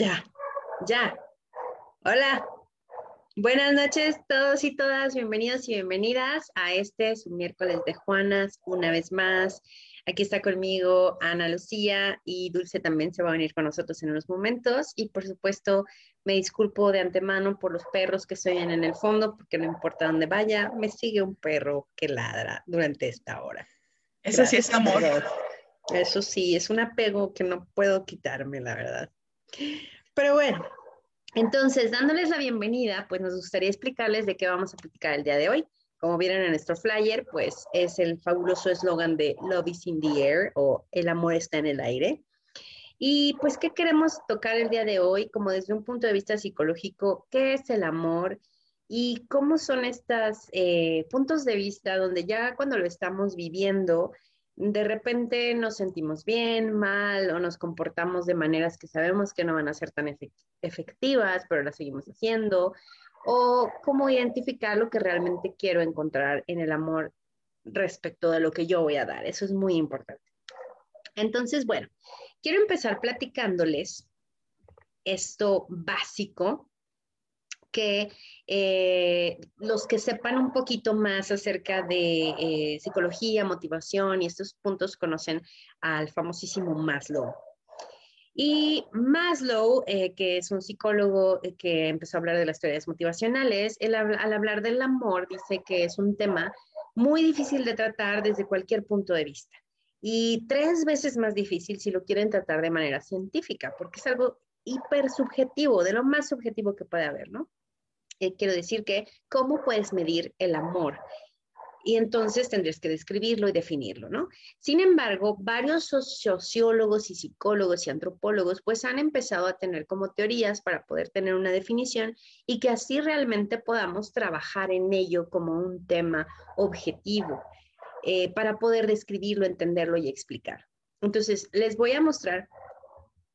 Ya, ya. Hola. Buenas noches todos y todas, bienvenidos y bienvenidas a este su miércoles de Juanas, una vez más. Aquí está conmigo Ana Lucía y Dulce también se va a venir con nosotros en unos momentos. Y por supuesto, me disculpo de antemano por los perros que se oyen en el fondo, porque no importa dónde vaya, me sigue un perro que ladra durante esta hora. Eso sí es amor. Eso sí, es un apego que no puedo quitarme, la verdad. Pero bueno, entonces, dándoles la bienvenida, pues nos gustaría explicarles de qué vamos a platicar el día de hoy. Como vieron en nuestro flyer, pues es el fabuloso eslogan de Love is in the air o El amor está en el aire. Y pues, ¿qué queremos tocar el día de hoy? Como desde un punto de vista psicológico, ¿qué es el amor? Y cómo son estos eh, puntos de vista donde ya cuando lo estamos viviendo, de repente nos sentimos bien, mal o nos comportamos de maneras que sabemos que no van a ser tan efectivas, pero las seguimos haciendo, o cómo identificar lo que realmente quiero encontrar en el amor respecto de lo que yo voy a dar. Eso es muy importante. Entonces, bueno, quiero empezar platicándoles esto básico que eh, los que sepan un poquito más acerca de eh, psicología, motivación y estos puntos conocen al famosísimo Maslow. Y Maslow, eh, que es un psicólogo que empezó a hablar de las teorías motivacionales, él, al hablar del amor dice que es un tema muy difícil de tratar desde cualquier punto de vista y tres veces más difícil si lo quieren tratar de manera científica, porque es algo hiper subjetivo, de lo más subjetivo que puede haber, ¿no? Eh, quiero decir que, ¿cómo puedes medir el amor? Y entonces tendrías que describirlo y definirlo, ¿no? Sin embargo, varios sociólogos y psicólogos y antropólogos pues han empezado a tener como teorías para poder tener una definición y que así realmente podamos trabajar en ello como un tema objetivo eh, para poder describirlo, entenderlo y explicar. Entonces, les voy a mostrar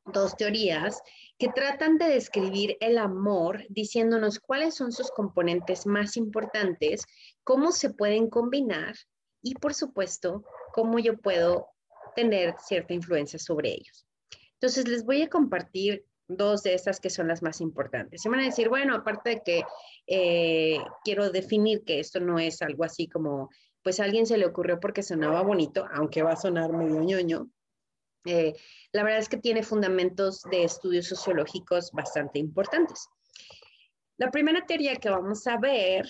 dos teorías que tratan de describir el amor diciéndonos cuáles son sus componentes más importantes, cómo se pueden combinar y, por supuesto, cómo yo puedo tener cierta influencia sobre ellos. Entonces, les voy a compartir dos de estas que son las más importantes. Se van a decir, bueno, aparte de que eh, quiero definir que esto no es algo así como, pues a alguien se le ocurrió porque sonaba bonito, aunque va a sonar medio ñoño, eh, la verdad es que tiene fundamentos de estudios sociológicos bastante importantes. La primera teoría que vamos a ver,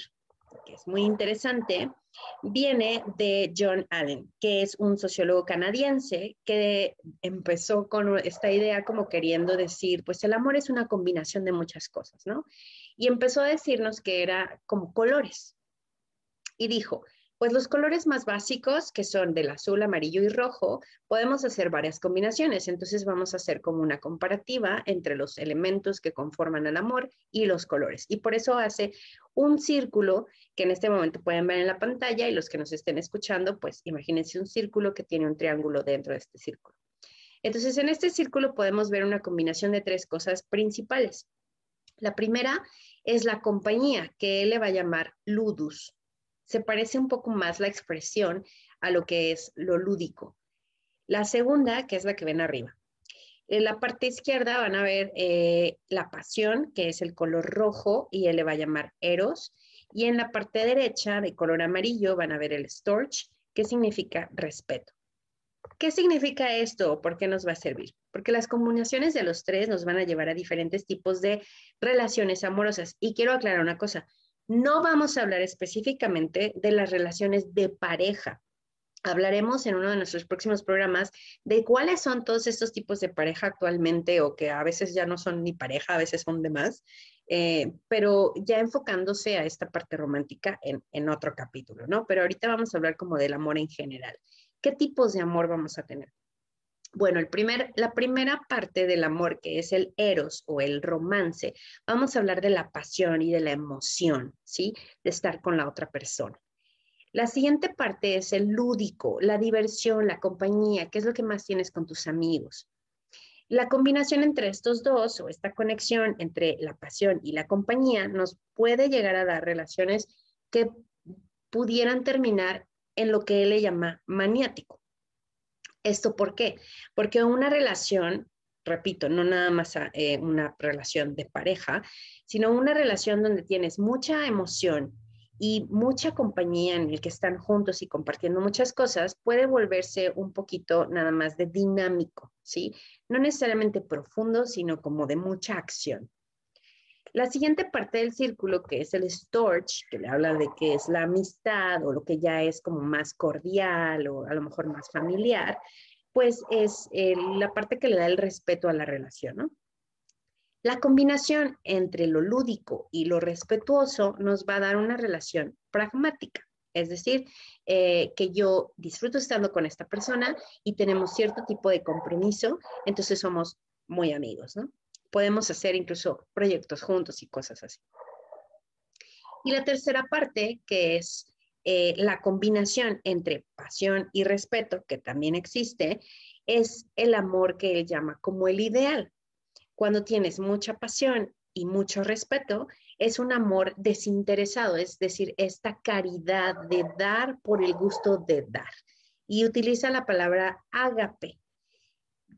que es muy interesante, viene de John Allen, que es un sociólogo canadiense que empezó con esta idea como queriendo decir, pues el amor es una combinación de muchas cosas, ¿no? Y empezó a decirnos que era como colores. Y dijo, pues los colores más básicos, que son del azul, amarillo y rojo, podemos hacer varias combinaciones. Entonces vamos a hacer como una comparativa entre los elementos que conforman el amor y los colores. Y por eso hace un círculo que en este momento pueden ver en la pantalla y los que nos estén escuchando, pues imagínense un círculo que tiene un triángulo dentro de este círculo. Entonces en este círculo podemos ver una combinación de tres cosas principales. La primera es la compañía, que él le va a llamar ludus se parece un poco más la expresión a lo que es lo lúdico. La segunda, que es la que ven arriba. En la parte izquierda van a ver eh, la pasión, que es el color rojo, y él le va a llamar eros. Y en la parte derecha, de color amarillo, van a ver el storch, que significa respeto. ¿Qué significa esto? ¿Por qué nos va a servir? Porque las combinaciones de los tres nos van a llevar a diferentes tipos de relaciones amorosas. Y quiero aclarar una cosa, no vamos a hablar específicamente de las relaciones de pareja. Hablaremos en uno de nuestros próximos programas de cuáles son todos estos tipos de pareja actualmente o que a veces ya no son ni pareja, a veces son demás, eh, pero ya enfocándose a esta parte romántica en, en otro capítulo, ¿no? Pero ahorita vamos a hablar como del amor en general. ¿Qué tipos de amor vamos a tener? Bueno, el primer, la primera parte del amor, que es el eros o el romance, vamos a hablar de la pasión y de la emoción, ¿sí? De estar con la otra persona. La siguiente parte es el lúdico, la diversión, la compañía, qué es lo que más tienes con tus amigos. La combinación entre estos dos o esta conexión entre la pasión y la compañía nos puede llegar a dar relaciones que pudieran terminar en lo que él le llama maniático. ¿Esto por qué? Porque una relación repito, no nada más eh, una relación de pareja, sino una relación donde tienes mucha emoción y mucha compañía en el que están juntos y compartiendo muchas cosas, puede volverse un poquito nada más de dinámico, ¿sí? No necesariamente profundo, sino como de mucha acción. La siguiente parte del círculo, que es el storage, que le habla de que es la amistad o lo que ya es como más cordial o a lo mejor más familiar, pues es la parte que le da el respeto a la relación, ¿no? La combinación entre lo lúdico y lo respetuoso nos va a dar una relación pragmática, es decir, eh, que yo disfruto estando con esta persona y tenemos cierto tipo de compromiso, entonces somos muy amigos, ¿no? Podemos hacer incluso proyectos juntos y cosas así. Y la tercera parte, que es eh, la combinación entre pasión y respeto, que también existe, es el amor que él llama como el ideal. Cuando tienes mucha pasión y mucho respeto, es un amor desinteresado, es decir, esta caridad de dar por el gusto de dar. Y utiliza la palabra ágape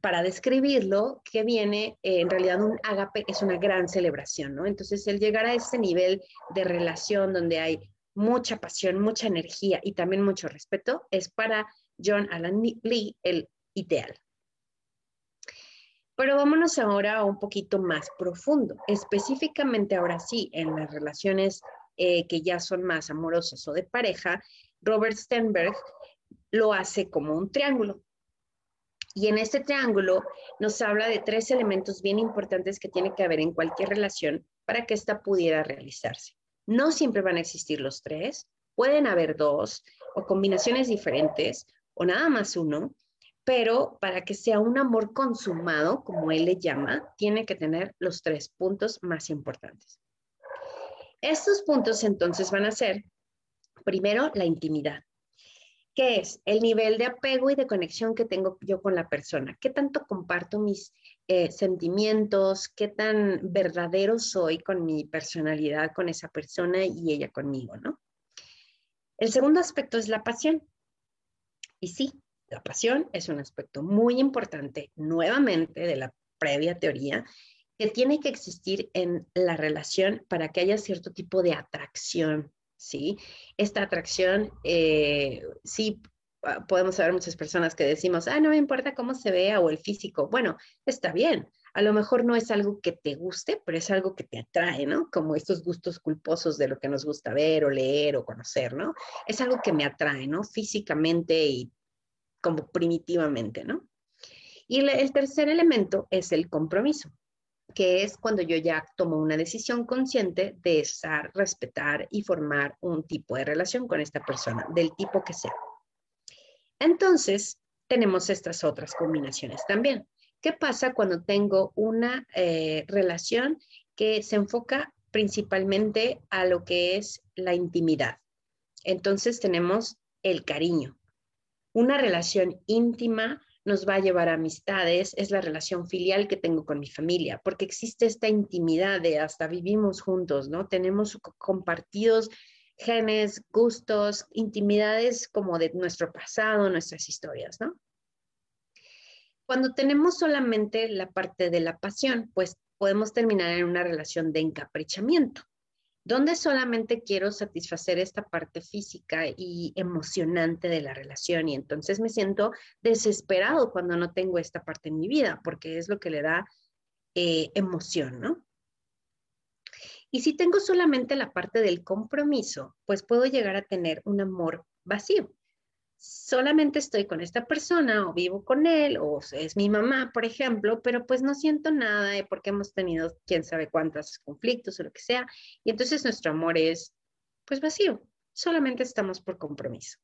para describirlo, que viene, eh, en realidad un ágape es una gran celebración, ¿no? Entonces, el llegar a este nivel de relación donde hay mucha pasión, mucha energía y también mucho respeto, es para John Alan Lee el ideal. Pero vámonos ahora a un poquito más profundo, específicamente ahora sí, en las relaciones eh, que ya son más amorosas o de pareja, Robert Stenberg lo hace como un triángulo. Y en este triángulo nos habla de tres elementos bien importantes que tiene que haber en cualquier relación para que ésta pudiera realizarse. No siempre van a existir los tres, pueden haber dos o combinaciones diferentes o nada más uno, pero para que sea un amor consumado, como él le llama, tiene que tener los tres puntos más importantes. Estos puntos entonces van a ser, primero, la intimidad, que es el nivel de apego y de conexión que tengo yo con la persona, qué tanto comparto mis eh, sentimientos, qué tan verdadero soy con mi personalidad, con esa persona y ella conmigo, ¿no? El segundo aspecto es la pasión. Y sí, la pasión es un aspecto muy importante, nuevamente, de la previa teoría, que tiene que existir en la relación para que haya cierto tipo de atracción, ¿sí? Esta atracción, eh, sí, ah, podemos haber muchas personas que decimos, ah, no me importa cómo se vea o el físico. Bueno, está bien. A lo mejor no es algo que te guste, pero es algo que te atrae, ¿no? Como estos gustos culposos de lo que nos gusta ver o leer o conocer, ¿no? Es algo que me atrae, ¿no? Físicamente y como primitivamente, ¿no? Y el tercer elemento es el compromiso, que es cuando yo ya tomo una decisión consciente de estar, respetar y formar un tipo de relación con esta persona, del tipo que sea. Entonces, tenemos estas otras combinaciones también. ¿Qué pasa cuando tengo una eh, relación que se enfoca principalmente a lo que es la intimidad? Entonces tenemos el cariño, una relación íntima nos va a llevar a amistades, es la relación filial que tengo con mi familia, porque existe esta intimidad de hasta vivimos juntos, ¿no? Tenemos compartidos genes, gustos, intimidades como de nuestro pasado, nuestras historias, ¿no? Cuando tenemos solamente la parte de la pasión, pues podemos terminar en una relación de encaprichamiento donde solamente quiero satisfacer esta parte física y emocionante de la relación y entonces me siento desesperado cuando no tengo esta parte en mi vida porque es lo que le da eh, emoción, ¿no? Y si tengo solamente la parte del compromiso, pues puedo llegar a tener un amor vacío solamente estoy con esta persona o vivo con él o es mi mamá, por ejemplo, pero pues no siento nada porque hemos tenido quién sabe cuántos conflictos o lo que sea. Y entonces nuestro amor es pues vacío, solamente estamos por compromiso.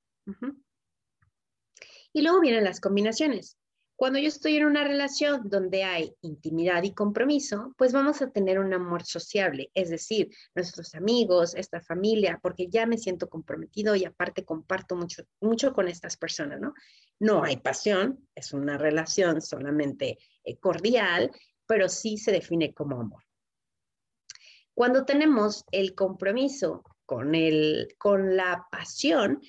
Y luego vienen las combinaciones. Cuando yo estoy en una relación donde hay intimidad y compromiso, pues vamos a tener un amor sociable, es decir, nuestros amigos, esta familia, porque ya me siento comprometido y aparte comparto mucho, mucho con estas personas, ¿no? No hay pasión, es una relación solamente eh, cordial, pero sí se define como amor. Cuando tenemos el compromiso con, el, con la pasión,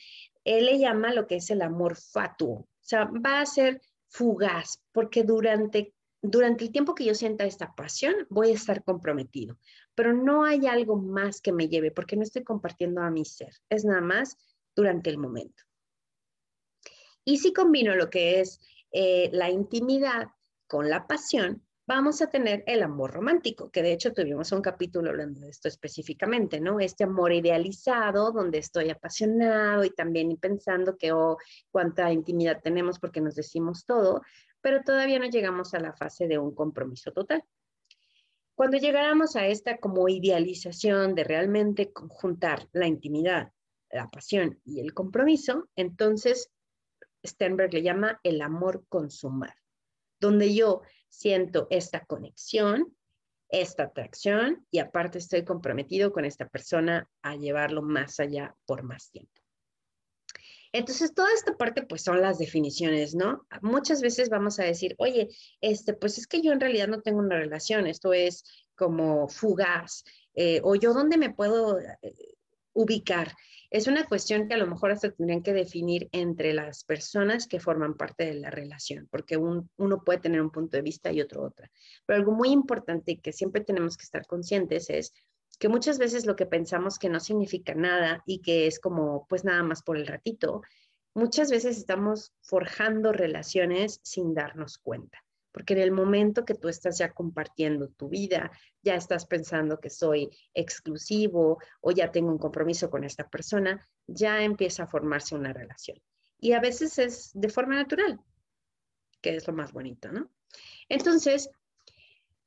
él le llama lo que es el amor fatuo. O sea, va a ser fugaz, porque durante durante el tiempo que yo sienta esta pasión, voy a estar comprometido, pero no hay algo más que me lleve porque no estoy compartiendo a mi ser, es nada más durante el momento. Y si combino lo que es eh, la intimidad con la pasión, vamos a tener el amor romántico, que de hecho tuvimos un capítulo hablando de esto específicamente, ¿no? Este amor idealizado, donde estoy apasionado y también pensando que, oh, cuánta intimidad tenemos porque nos decimos todo, pero todavía no llegamos a la fase de un compromiso total. Cuando llegáramos a esta como idealización de realmente conjuntar la intimidad, la pasión y el compromiso, entonces Sternberg le llama el amor consumar, donde yo siento esta conexión, esta atracción y aparte estoy comprometido con esta persona a llevarlo más allá por más tiempo. Entonces, toda esta parte, pues son las definiciones, ¿no? Muchas veces vamos a decir, oye, este, pues es que yo en realidad no tengo una relación, esto es como fugaz, eh, o yo dónde me puedo eh, ubicar. Es una cuestión que a lo mejor hasta tendrían que definir entre las personas que forman parte de la relación, porque uno puede tener un punto de vista y otro otra. Pero algo muy importante que siempre tenemos que estar conscientes es que muchas veces lo que pensamos que no significa nada y que es como pues nada más por el ratito, muchas veces estamos forjando relaciones sin darnos cuenta, porque en el momento que tú estás ya compartiendo tu vida, ya estás pensando que soy exclusivo o ya tengo un compromiso con esta persona, ya empieza a formarse una relación. Y a veces es de forma natural, que es lo más bonito, ¿no? Entonces,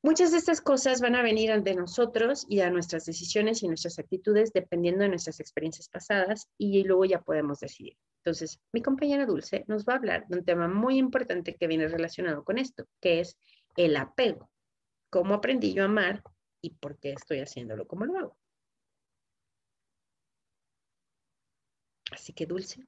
Muchas de estas cosas van a venir de nosotros y a nuestras decisiones y nuestras actitudes dependiendo de nuestras experiencias pasadas y luego ya podemos decidir. Entonces, mi compañera Dulce nos va a hablar de un tema muy importante que viene relacionado con esto, que es el apego. ¿Cómo aprendí yo a amar y por qué estoy haciéndolo como lo hago? Así que Dulce.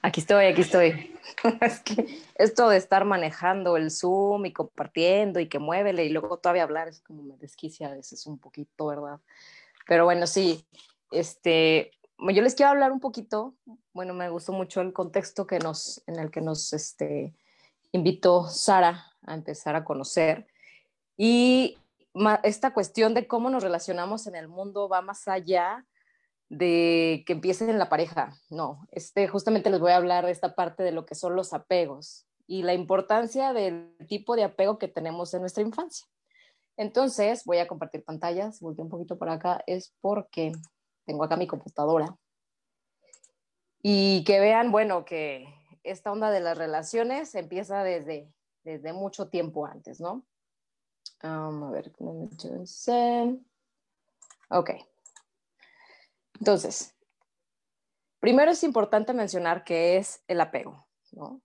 Aquí estoy, aquí estoy. es que esto de estar manejando el Zoom y compartiendo y que muévele y luego todavía hablar es como me desquicia a veces un poquito, ¿verdad? Pero bueno, sí, este, yo les quiero hablar un poquito, bueno, me gustó mucho el contexto que nos, en el que nos este, invitó Sara a empezar a conocer. Y esta cuestión de cómo nos relacionamos en el mundo va más allá de que empiecen en la pareja. No, este, justamente les voy a hablar de esta parte de lo que son los apegos y la importancia del tipo de apego que tenemos en nuestra infancia. Entonces, voy a compartir pantallas, volteo un poquito por acá, es porque tengo acá mi computadora. Y que vean, bueno, que esta onda de las relaciones empieza desde, desde mucho tiempo antes, ¿no? a ver, ok. Entonces, primero es importante mencionar que es el apego, ¿no?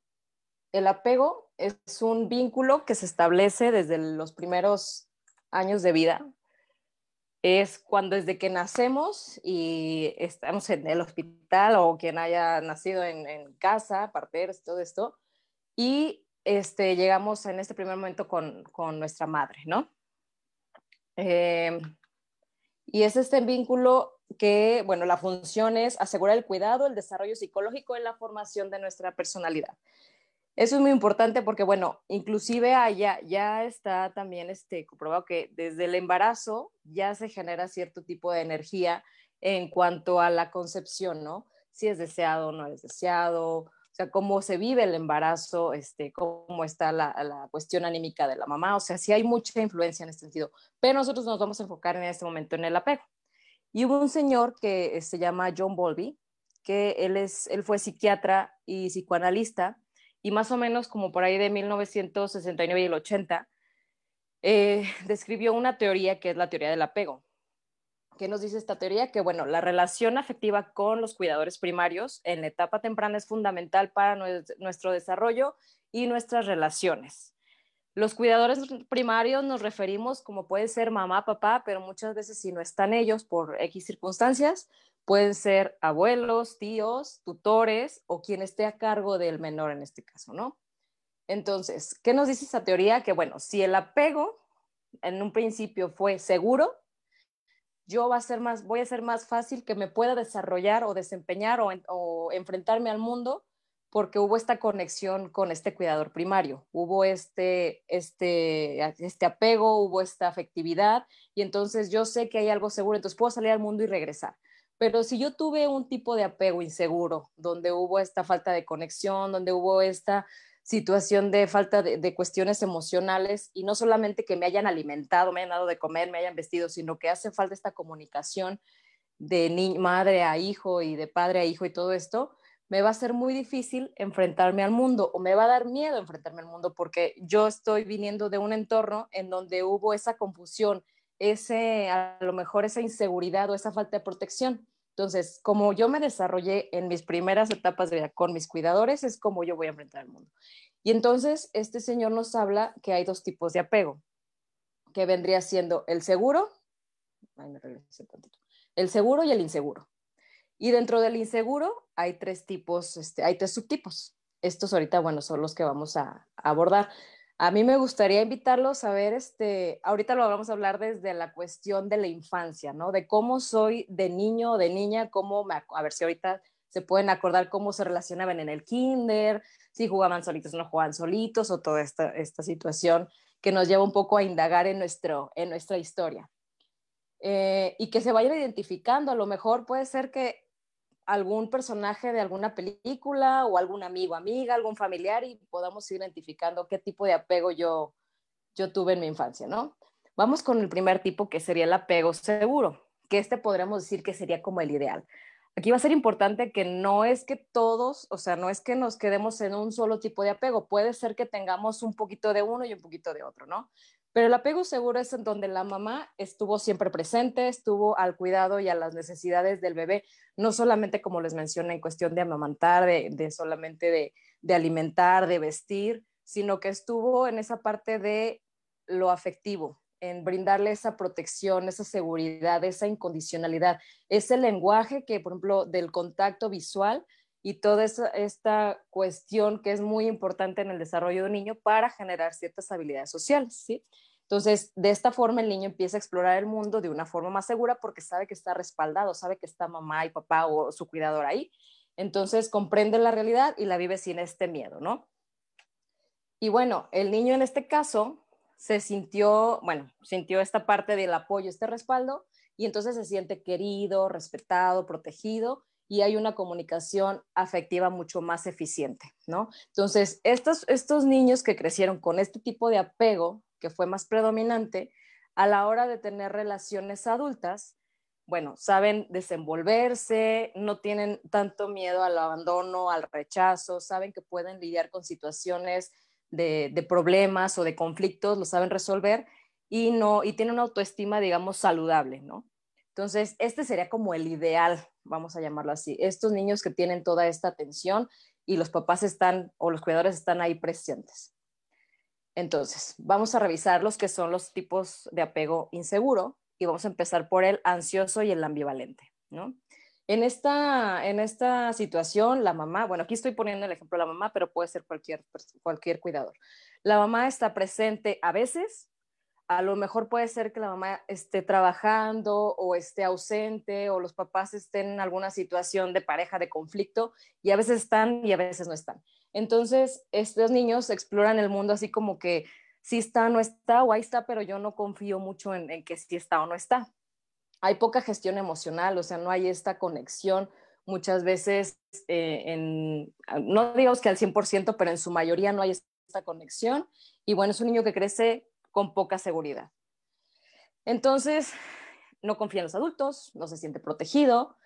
El apego es un vínculo que se establece desde los primeros años de vida. Es cuando desde que nacemos y estamos en el hospital o quien haya nacido en, casa, parteros, todo esto, y este, llegamos en este primer momento con, nuestra madre, ¿no? Eh, y es este vínculo que, bueno, la función es asegurar el cuidado, el desarrollo psicológico en la formación de nuestra personalidad. Eso es muy importante porque, bueno, inclusive allá ya está también este, comprobado que desde el embarazo ya se genera cierto tipo de energía en cuanto a la concepción, ¿no? Si es deseado o no es deseado, o sea, cómo se vive el embarazo, este, cómo está la, la, cuestión anímica de la mamá, o sea, sí hay mucha influencia en este sentido, pero nosotros nos vamos a enfocar en este momento en el apego. Y hubo un señor que eh, se llama John Bowlby, que él, es, él fue psiquiatra y psicoanalista, y más o menos como por ahí de 1969 y el 80, eh, describió una teoría que es la teoría del apego. ¿Qué nos dice esta teoría? Que, bueno, la relación afectiva con los cuidadores primarios en la etapa temprana es fundamental para nuestro desarrollo y nuestras relaciones. Los cuidadores primarios nos referimos como puede ser mamá, papá, pero muchas veces si no están ellos por X circunstancias, pueden ser abuelos, tíos, tutores o quien esté a cargo del menor en este caso, ¿no? Entonces, ¿qué nos dice esa teoría? Que bueno, si el apego en un principio fue seguro, yo va a ser más, voy a ser más fácil que me pueda desarrollar o desempeñar o, o enfrentarme al mundo porque hubo esta conexión con este cuidador primario, hubo este, este, este apego, hubo esta afectividad y entonces yo sé que hay algo seguro, entonces puedo salir al mundo y regresar. Pero si yo tuve un tipo de apego inseguro, donde hubo esta falta de conexión, donde hubo esta situación de falta de, cuestiones emocionales y no solamente que me hayan alimentado, me hayan dado de comer, me hayan vestido, sino que hace falta esta comunicación de madre a hijo y de padre a hijo y todo esto, me va a ser muy difícil enfrentarme al mundo o me va a dar miedo enfrentarme al mundo porque yo estoy viniendo de un entorno en donde hubo esa confusión, ese, a lo mejor esa inseguridad o esa falta de protección. Entonces, como yo me desarrollé en mis primeras etapas de vida con mis cuidadores, es como yo voy a enfrentar al mundo. Y entonces, este señor nos habla que hay dos tipos de apego, que vendría siendo el seguro, el seguro y el inseguro. Y dentro del inseguro hay tres tipos, este, hay tres subtipos. Estos ahorita, bueno, son los que vamos a, abordar. A mí me gustaría invitarlos a ver, este, ahorita lo vamos a hablar desde la cuestión de la infancia, ¿no? De cómo soy de niño o de niña, cómo a ver si ahorita se pueden acordar cómo se relacionaban en el kinder, si jugaban solitos o no jugaban solitos, o toda esta, esta situación que nos lleva un poco a indagar en, nuestro, en nuestra historia. Eh, y que se vayan identificando, a lo mejor puede ser que algún personaje de alguna película o algún amigo, amiga, algún familiar y podamos ir identificando qué tipo de apego yo, yo tuve en mi infancia, ¿no? Vamos con el primer tipo que sería el apego seguro, que este podríamos decir que sería como el ideal. Aquí va a ser importante que no es que todos, o sea, no es que nos quedemos en un solo tipo de apego, puede ser que tengamos un poquito de uno y un poquito de otro, ¿no? Pero el apego seguro es en donde la mamá estuvo siempre presente, estuvo al cuidado y a las necesidades del bebé, no solamente como les mencioné en cuestión de amamantar, de, solamente de, alimentar, de vestir, sino que estuvo en esa parte de lo afectivo, en brindarle esa protección, esa seguridad, esa incondicionalidad, ese lenguaje que, por ejemplo, del contacto visual y toda esta cuestión que es muy importante en el desarrollo de un niño para generar ciertas habilidades sociales, ¿sí? Entonces, de esta forma el niño empieza a explorar el mundo de una forma más segura porque sabe que está respaldado, sabe que está mamá y papá o su cuidador ahí. Entonces, comprende la realidad y la vive sin este miedo, ¿no? Y bueno, el niño en este caso se sintió, bueno, sintió esta parte del apoyo, este respaldo, y entonces se siente querido, respetado, protegido, y hay una comunicación afectiva mucho más eficiente, ¿no? Entonces, estos, estos niños que crecieron con este tipo de apego que fue más predominante, a la hora de tener relaciones adultas, bueno, saben desenvolverse, no tienen tanto miedo al abandono, al rechazo, saben que pueden lidiar con situaciones de, problemas o de conflictos, lo saben resolver y, no, y tienen una autoestima, digamos, saludable, ¿no? Entonces, este sería como el ideal, vamos a llamarlo así. Estos niños que tienen toda esta atención y los papás están o los cuidadores están ahí presentes. Entonces, vamos a revisar los que son los tipos de apego inseguro y vamos a empezar por el ansioso y el ambivalente, ¿no? En esta, en esta situación, la mamá, bueno, aquí estoy poniendo el ejemplo de la mamá, pero puede ser cualquier, cualquier cuidador. La mamá está presente a veces, a lo mejor puede ser que la mamá esté trabajando o esté ausente o los papás estén en alguna situación de pareja, de conflicto, y a veces están y a veces no están. Entonces, estos niños exploran el mundo así como que sí está, no está, o ahí está, pero yo no confío mucho en, que sí está o no está. Hay poca gestión emocional, o sea, no hay esta conexión muchas veces, eh, no digamos que al 100%, pero en su mayoría no hay esta conexión. Y bueno, es un niño que crece con poca seguridad. Entonces, no confía en los adultos, no se siente protegido,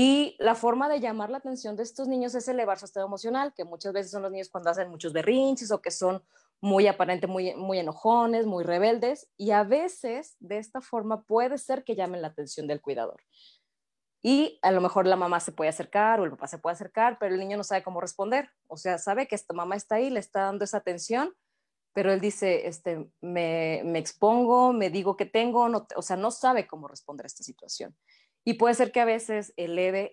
y la forma de llamar la atención de estos niños es elevar su estado emocional, que muchas veces son los niños cuando hacen muchos berrinches o que son muy aparentes, muy, muy enojones, muy rebeldes, y a veces de esta forma puede ser que llamen la atención del cuidador. Y a lo mejor la mamá se puede acercar o el papá se puede acercar, pero el niño no sabe cómo responder. O sea, sabe que esta mamá está ahí, le está dando esa atención, pero él dice, este, me, me expongo, me digo que tengo, no, o sea, no sabe cómo responder a esta situación. Y puede ser que a veces eleve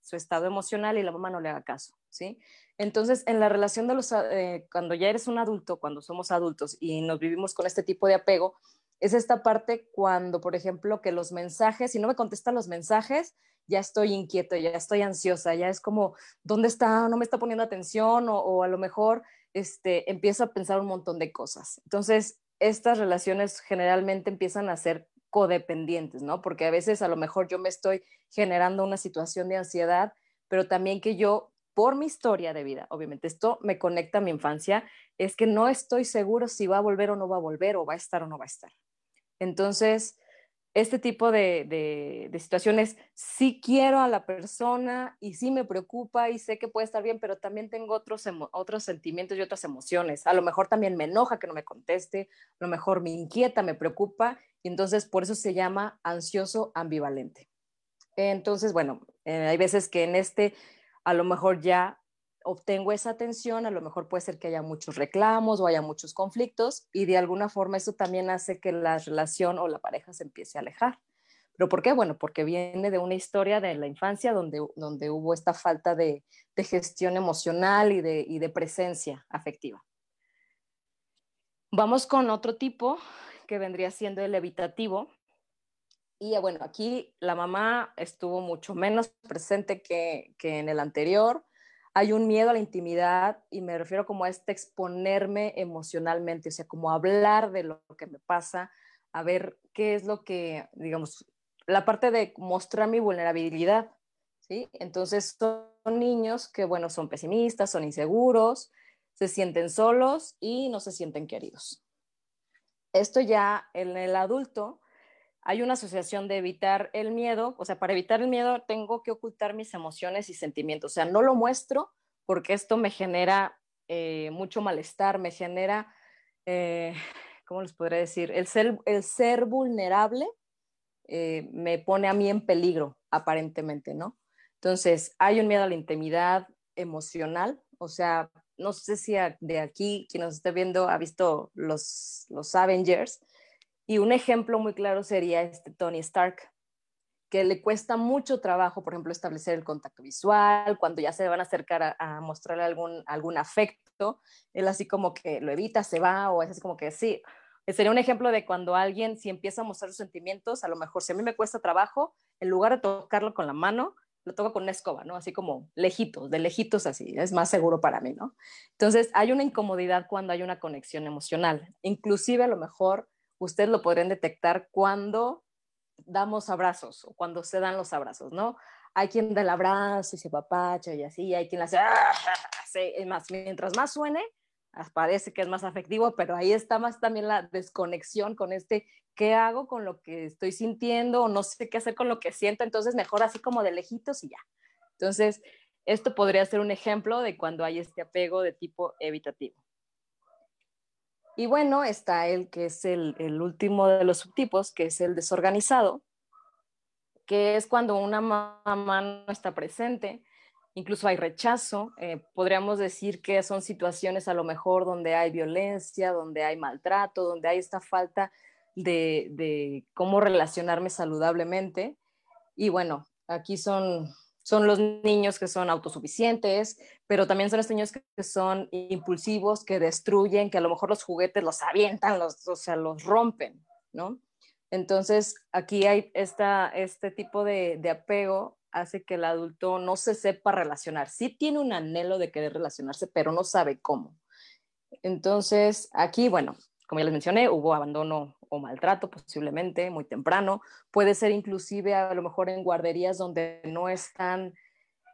su estado emocional y la mamá no le haga caso, ¿sí? Entonces, en la relación de los, eh, cuando ya eres un adulto, cuando somos adultos y nos vivimos con este tipo de apego, es esta parte cuando, por ejemplo, que los mensajes, si no me contestan los mensajes, ya estoy inquieto, ya estoy ansiosa, ya es como, ¿dónde está? No me está poniendo atención o, a lo mejor este, empiezo a pensar un montón de cosas. Entonces, estas relaciones generalmente empiezan a ser codependientes, ¿no? Porque a veces a lo mejor yo me estoy generando una situación de ansiedad, pero también que yo, por mi historia de vida, obviamente esto me conecta a mi infancia, es que no estoy seguro si va a volver o no va a volver, o va a estar o no va a estar. Entonces, este tipo de, situaciones, sí quiero a la persona y sí me preocupa y sé que puede estar bien, pero también tengo otros, otros sentimientos y otras emociones. A lo mejor también me enoja que no me conteste, a lo mejor me inquieta, me preocupa y entonces por eso se llama ansioso ambivalente. Entonces, bueno, eh, hay veces que en este a lo mejor ya obtengo esa atención, a lo mejor puede ser que haya muchos reclamos o haya muchos conflictos y de alguna forma eso también hace que la relación o la pareja se empiece a alejar. ¿Pero por qué? Bueno, porque viene de una historia de la infancia donde, donde hubo esta falta de, gestión emocional y de, y de presencia afectiva. Vamos con otro tipo que vendría siendo el evitativo. Y bueno, aquí la mamá estuvo mucho menos presente que, que en el anterior hay un miedo a la intimidad y me refiero como a este exponerme emocionalmente, o sea, como hablar de lo que me pasa, a ver qué es lo que, digamos, la parte de mostrar mi vulnerabilidad, ¿sí? Entonces son niños que, bueno, son pesimistas, son inseguros, se sienten solos y no se sienten queridos. Esto ya en el adulto hay una asociación de evitar el miedo, o sea, para evitar el miedo tengo que ocultar mis emociones y sentimientos, o sea, no lo muestro porque esto me genera eh, mucho malestar, me genera, eh, ¿cómo les podría decir? El ser, vulnerable eh, me pone a mí en peligro, aparentemente, ¿no? Entonces, hay un miedo a la intimidad emocional, o sea, no sé si de aquí, quien nos esté viendo, ha visto los, los Avengers, y un ejemplo muy claro sería este Tony Stark, que le cuesta mucho trabajo, por ejemplo, establecer el contacto visual, cuando ya se van a acercar a, mostrarle algún, algún afecto, él así como que lo evita, se va, o es así como que sí. Sería un ejemplo de cuando alguien, si empieza a mostrar sus sentimientos, a lo mejor si a mí me cuesta trabajo, en lugar de tocarlo con la mano, lo toco con una escoba, ¿no? Así como lejitos, de lejitos así, es más seguro para mí, ¿no? Entonces, hay una incomodidad cuando hay una conexión emocional. Inclusive a lo mejor ustedes lo podrían detectar cuando damos abrazos o cuando se dan los abrazos, ¿no? Hay quien da el abrazo y se papacha y así, y hay quien hace, ¡ah! más, mientras más suene, parece que es más afectivo, pero ahí está más también la desconexión con este, ¿qué hago con lo que estoy sintiendo? O no sé qué hacer con lo que siento, entonces mejor así como de lejitos y ya. Entonces, esto podría ser un ejemplo de cuando hay este apego de tipo evitativo. Y bueno, está el que es el, último de los subtipos, que es el desorganizado, que es cuando una mamá no está presente, incluso hay rechazo, eh, podríamos decir que son situaciones a lo mejor donde hay violencia, donde hay maltrato, donde hay esta falta de, de cómo relacionarme saludablemente. Y bueno, aquí son son los niños que son autosuficientes, pero también son los niños que son impulsivos, que destruyen, que a lo mejor los juguetes los avientan, los, o sea, los rompen, ¿no? Entonces, aquí hay esta, este tipo de, de apego hace que el adulto no se sepa relacionar. Sí tiene un anhelo de querer relacionarse, pero no sabe cómo. Entonces, aquí, bueno, como ya les mencioné, hubo abandono o maltrato posiblemente muy temprano. Puede ser inclusive a lo mejor en guarderías donde no están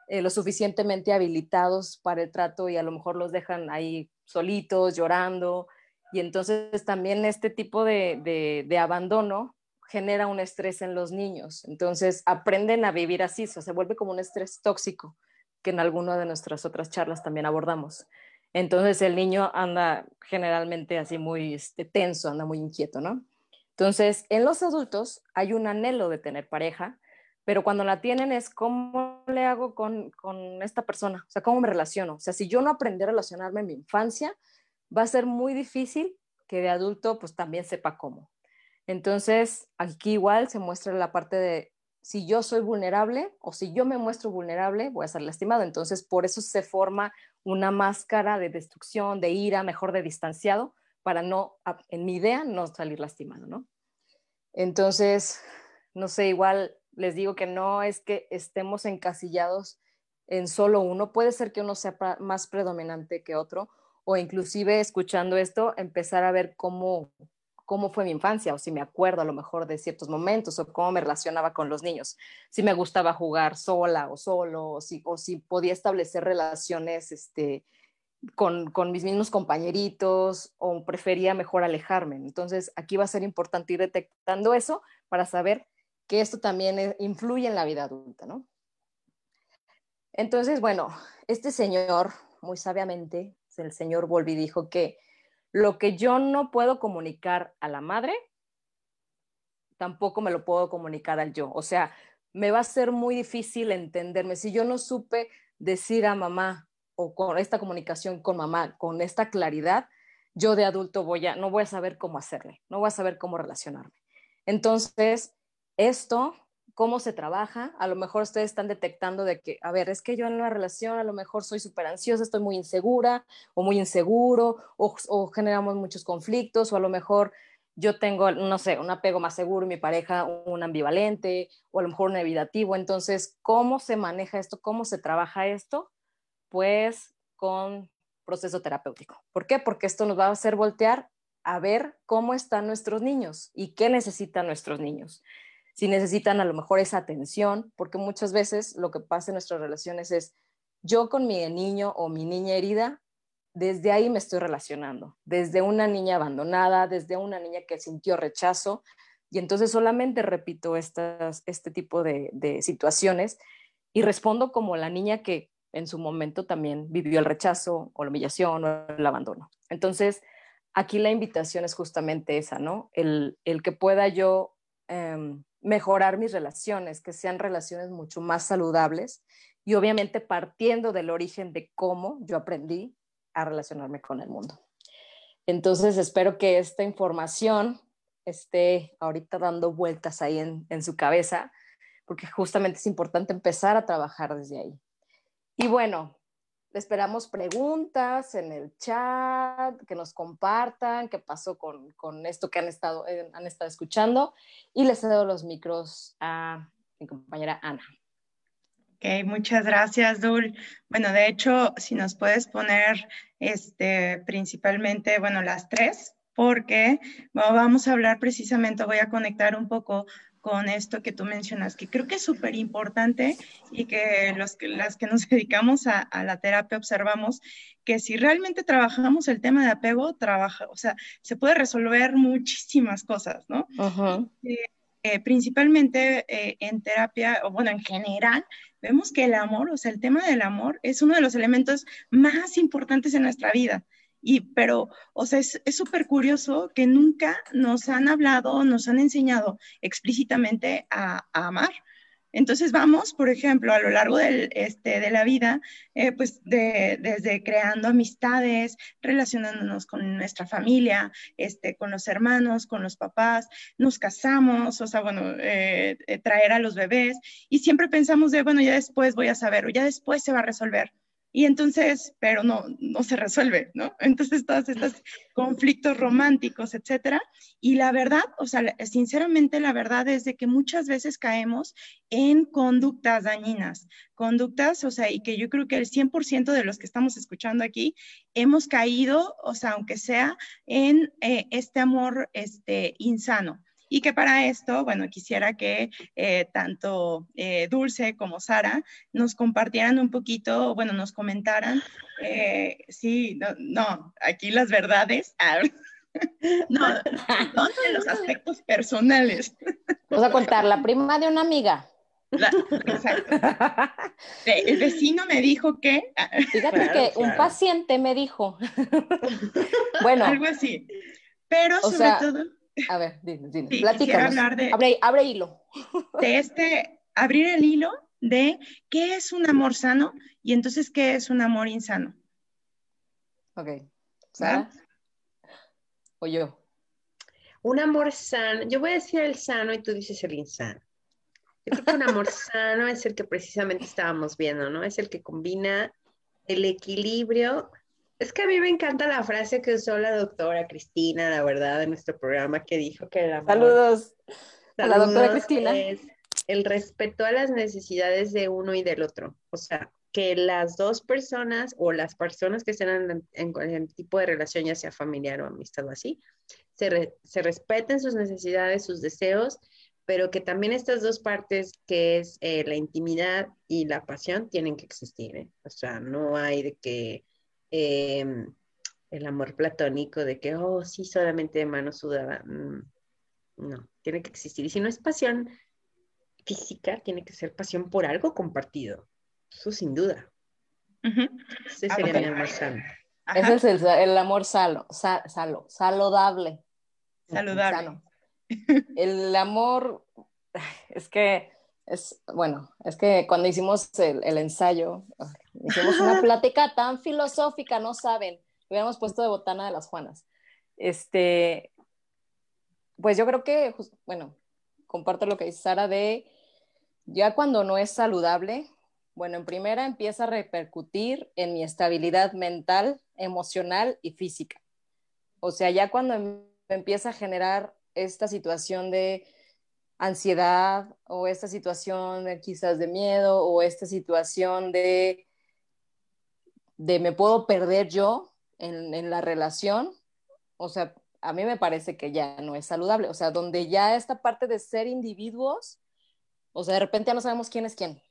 eh, lo suficientemente habilitados para el trato y a lo mejor los dejan ahí solitos, llorando. Y entonces también este tipo de, de, abandono genera un estrés en los niños. Entonces aprenden a vivir así, o se vuelve como un estrés tóxico que en alguna de nuestras otras charlas también abordamos. Entonces el niño anda generalmente así muy este, tenso, anda muy inquieto, ¿no? Entonces, en los adultos hay un anhelo de tener pareja, pero cuando la tienen es cómo le hago con, con esta persona, o sea, cómo me relaciono. O sea, si yo no aprendí a relacionarme en mi infancia, va a ser muy difícil que de adulto pues también sepa cómo. Entonces, aquí igual se muestra la parte de si yo soy vulnerable o si yo me muestro vulnerable, voy a ser lastimado. Entonces, por eso se forma una máscara de destrucción, de ira, mejor de distanciado, para no, en mi idea, no salir lastimado, ¿no? Entonces, no sé, igual les digo que no es que estemos encasillados en solo uno, puede ser que uno sea más predominante que otro, o inclusive escuchando esto, empezar a ver cómo, cómo fue mi infancia, o si me acuerdo a lo mejor de ciertos momentos, o cómo me relacionaba con los niños, si me gustaba jugar sola o solo, o si, o si podía establecer relaciones este, con, con, mis mismos compañeritos, o prefería mejor alejarme. Entonces, aquí va a ser importante ir detectando eso para saber que esto también eh, influye en la vida adulta, ¿no? Entonces, bueno, este señor, muy sabiamente, el señor Volvi dijo que lo que yo no puedo comunicar a la madre, tampoco me lo puedo comunicar al yo. O sea, me va a ser muy difícil entenderme. Si yo no supe decir a mamá o con esta comunicación con mamá, con esta claridad, yo de adulto voy a, no voy a saber cómo hacerle, no voy a saber cómo relacionarme. Entonces, esto cómo se trabaja. A lo mejor ustedes están detectando de que, a ver, es que yo en una relación a lo mejor soy súper ansiosa, estoy muy insegura o muy inseguro, o, generamos muchos conflictos, o a lo mejor yo tengo, no sé, un apego más seguro, mi pareja un ambivalente, o a lo mejor un evitativo. Entonces, ¿cómo se maneja esto? ¿Cómo se trabaja esto? Pues con proceso terapéutico. ¿Por qué? Porque esto nos va a hacer voltear a ver cómo están nuestros niños y qué necesitan nuestros niños si necesitan a lo mejor esa atención, porque muchas veces lo que pasa en nuestras relaciones es yo con mi niño o mi niña herida, desde ahí me estoy relacionando, desde una niña abandonada, desde una niña que sintió rechazo, y entonces solamente repito estas, este tipo de, situaciones y respondo como la niña que en su momento también vivió el rechazo o la humillación o el abandono. Entonces, aquí la invitación es justamente esa, ¿no? El, el que pueda yo em, mejorar mis relaciones, que sean relaciones mucho más saludables y obviamente partiendo del origen de cómo yo aprendí a relacionarme con el mundo. Entonces, espero que esta información esté ahorita dando vueltas ahí en, en su cabeza, porque justamente es importante empezar a trabajar desde ahí. Y bueno, Esperamos preguntas en el chat, que nos compartan qué pasó con, con esto que han estado, eh, han estado escuchando. Y les cedo los micros a mi compañera Ana. Ok, muchas gracias, Dul. Bueno, de hecho, si nos puedes poner este, principalmente, bueno, las tres, porque vamos a hablar precisamente, voy a conectar un poco con esto que tú mencionas, que creo que es súper importante y que, los, las que nos dedicamos a, la terapia observamos que si realmente trabajamos el tema de apego, trabaja, o sea, se puede resolver muchísimas cosas, ¿no? Eh, eh, principalmente eh, en terapia, o bueno, en general, vemos que el amor, o sea, el tema del amor es uno de los elementos más importantes en nuestra vida. Y, pero, o sea, es súper curioso que nunca nos han hablado, nos han enseñado explícitamente a, amar. Entonces vamos, por ejemplo, a lo largo del, este, de la vida, eh, pues de, desde creando amistades, relacionándonos con nuestra familia, este, con los hermanos, con los papás, nos casamos, o sea, bueno, eh, eh, traer a los bebés y siempre pensamos de, bueno, ya después voy a saber o ya después se va a resolver. Y entonces, pero no, no se resuelve, ¿no? Entonces, todos estos conflictos románticos, etcétera. Y la verdad, o sea, sinceramente, la verdad es de que muchas veces caemos en conductas dañinas, conductas, o sea, y que yo creo que el 100% de los que estamos escuchando aquí hemos caído, o sea, aunque sea en eh, este amor este, insano y que para esto, bueno, quisiera que eh, tanto eh, Dulce como Sara nos compartieran un poquito, bueno, nos comentaran, eh, sí, no, aquí las verdades. no, ¿dónde los aspectos personales? Vamos a contar, la prima de una amiga. exacto. El vecino me dijo que. Fíjate que un paciente me dijo. bueno. Algo así. Pero sobre todo. A ver, dime, dime. Sí, hablar de, abre, abre hilo. De este, abrir el hilo de qué es un amor sano y entonces qué es un amor insano. Ok. ¿Sara? ¿O yo? Un amor sano, yo voy a decir el sano y tú dices el insano. Yo creo que un amor sano es el que precisamente estábamos viendo, ¿no? Es el que combina el equilibrio es que a mí me encanta la frase que usó la doctora Cristina, la verdad, en nuestro programa, que dijo que el amor... Saludos. la doctora Cristina. Es el respeto a las necesidades de uno y del otro. O sea, que las dos personas o las personas que estén en, en, tipo de relación, ya sea familiar o amistad o así, se, se, respeten sus necesidades, sus deseos, pero que también estas dos partes, que es eh, la intimidad y la pasión, tienen que existir. ¿eh? O sea, no hay de que em, el amor platónico, de que, oh, sí, solamente de mano sudada. Mm, no, tiene que existir. Y si no es pasión física, tiene que ser pasión por algo compartido. Eso sin duda. Ese ah, sería mi amor sano. Ese es el, amor salo, salo, saludable. Saludable. El amor, es que, es, bueno, es que cuando hicimos el, ensayo, hicimos una plática tan filosófica, no saben, hubiéramos puesto de botana de las Juanas. Este, pues yo creo que, bueno, comparto lo que dice Sara de, ya cuando no es saludable, bueno, en primera empieza a repercutir en mi estabilidad mental, emocional y física. O sea, ya cuando em, empieza a generar esta situación de ansiedad o esta situación de, quizás de miedo o esta situación de, de me puedo perder yo en, en la relación, o sea, a mí me parece que ya no es saludable. O sea, donde ya esta parte de ser individuos, o sea, de repente ya no sabemos quién es quién.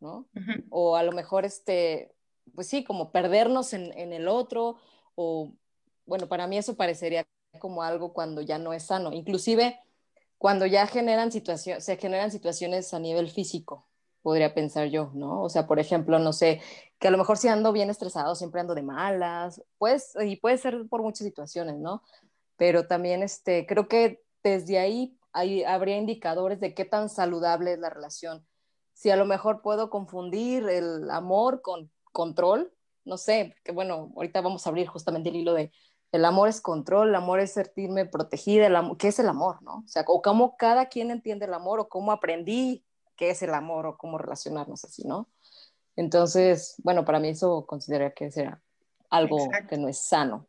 ¿no? O a lo mejor, este, pues sí, como perdernos en, el otro, o bueno, para mí eso parecería como algo cuando ya no es sano, inclusive cuando ya generan situaciones, se generan situaciones a nivel físico, podría pensar yo, ¿no? O sea, por ejemplo, no sé, que a lo mejor si ando bien estresado, siempre ando de malas, pues, y puede ser por muchas situaciones, ¿no? Pero también, este, creo que desde ahí hay, habría indicadores de qué tan saludable es la relación si a lo mejor puedo confundir el amor con control, no sé, que bueno, ahorita vamos a abrir justamente el hilo de el amor es control, el amor es sentirme protegida, el amor, ¿qué es el amor, no? O sea, o cómo cada quien entiende el amor o cómo aprendí qué es el amor o cómo relacionarnos así, ¿no? Entonces, bueno, para mí eso consideraría que será algo que no es sano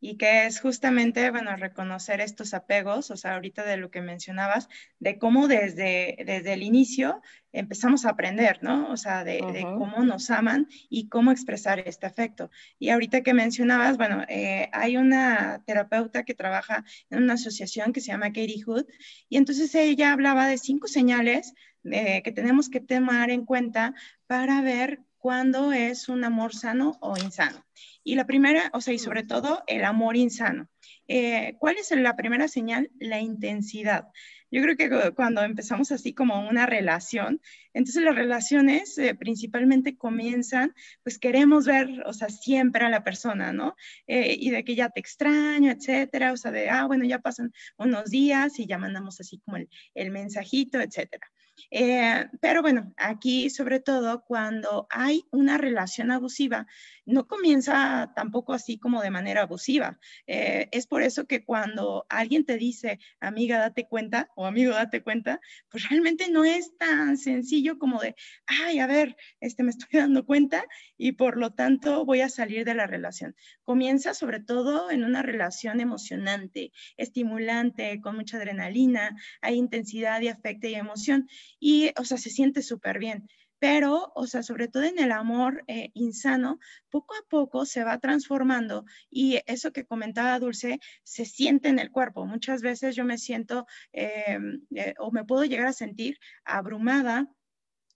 y que es justamente, bueno, reconocer estos apegos, o sea, ahorita de lo que mencionabas, de cómo desde, desde el inicio empezamos a aprender, ¿no? O sea, de, cómo nos aman y cómo expresar este afecto. Y ahorita que mencionabas, bueno, eh, hay una terapeuta que trabaja en una asociación que se llama Katie Hood, y entonces ella hablaba de cinco señales eh, que tenemos que tomar en cuenta para ver cuándo es un amor sano o insano. Y la primera, o sea, y sobre todo el amor insano. Eh, ¿Cuál es la primera señal? La intensidad. Yo creo que cuando empezamos así como una relación, entonces las relaciones eh, principalmente comienzan, pues queremos ver, o sea, siempre a la persona, ¿no? Eh, y de que ya te extraño, etcétera, o sea, de, ah, bueno, ya pasan unos días y ya mandamos así como el, el mensajito, etcétera. Eh, pero bueno, aquí sobre todo cuando hay una relación abusiva, no comienza tampoco así como de manera abusiva. Eh, es por eso que cuando alguien te dice, amiga, date cuenta o amigo, date cuenta, pues realmente no es tan sencillo como de, ay, a ver, este, me estoy dando cuenta y por lo tanto voy a salir de la relación. Comienza sobre todo en una relación emocionante, estimulante, con mucha adrenalina, hay intensidad y afecto y emoción y, o sea, se siente súper bien. Pero, o sea, sobre todo en el amor eh, insano, poco a poco se va transformando y eso que comentaba Dulce se siente en el cuerpo. Muchas veces yo me siento em, eh, o me puedo llegar a sentir abrumada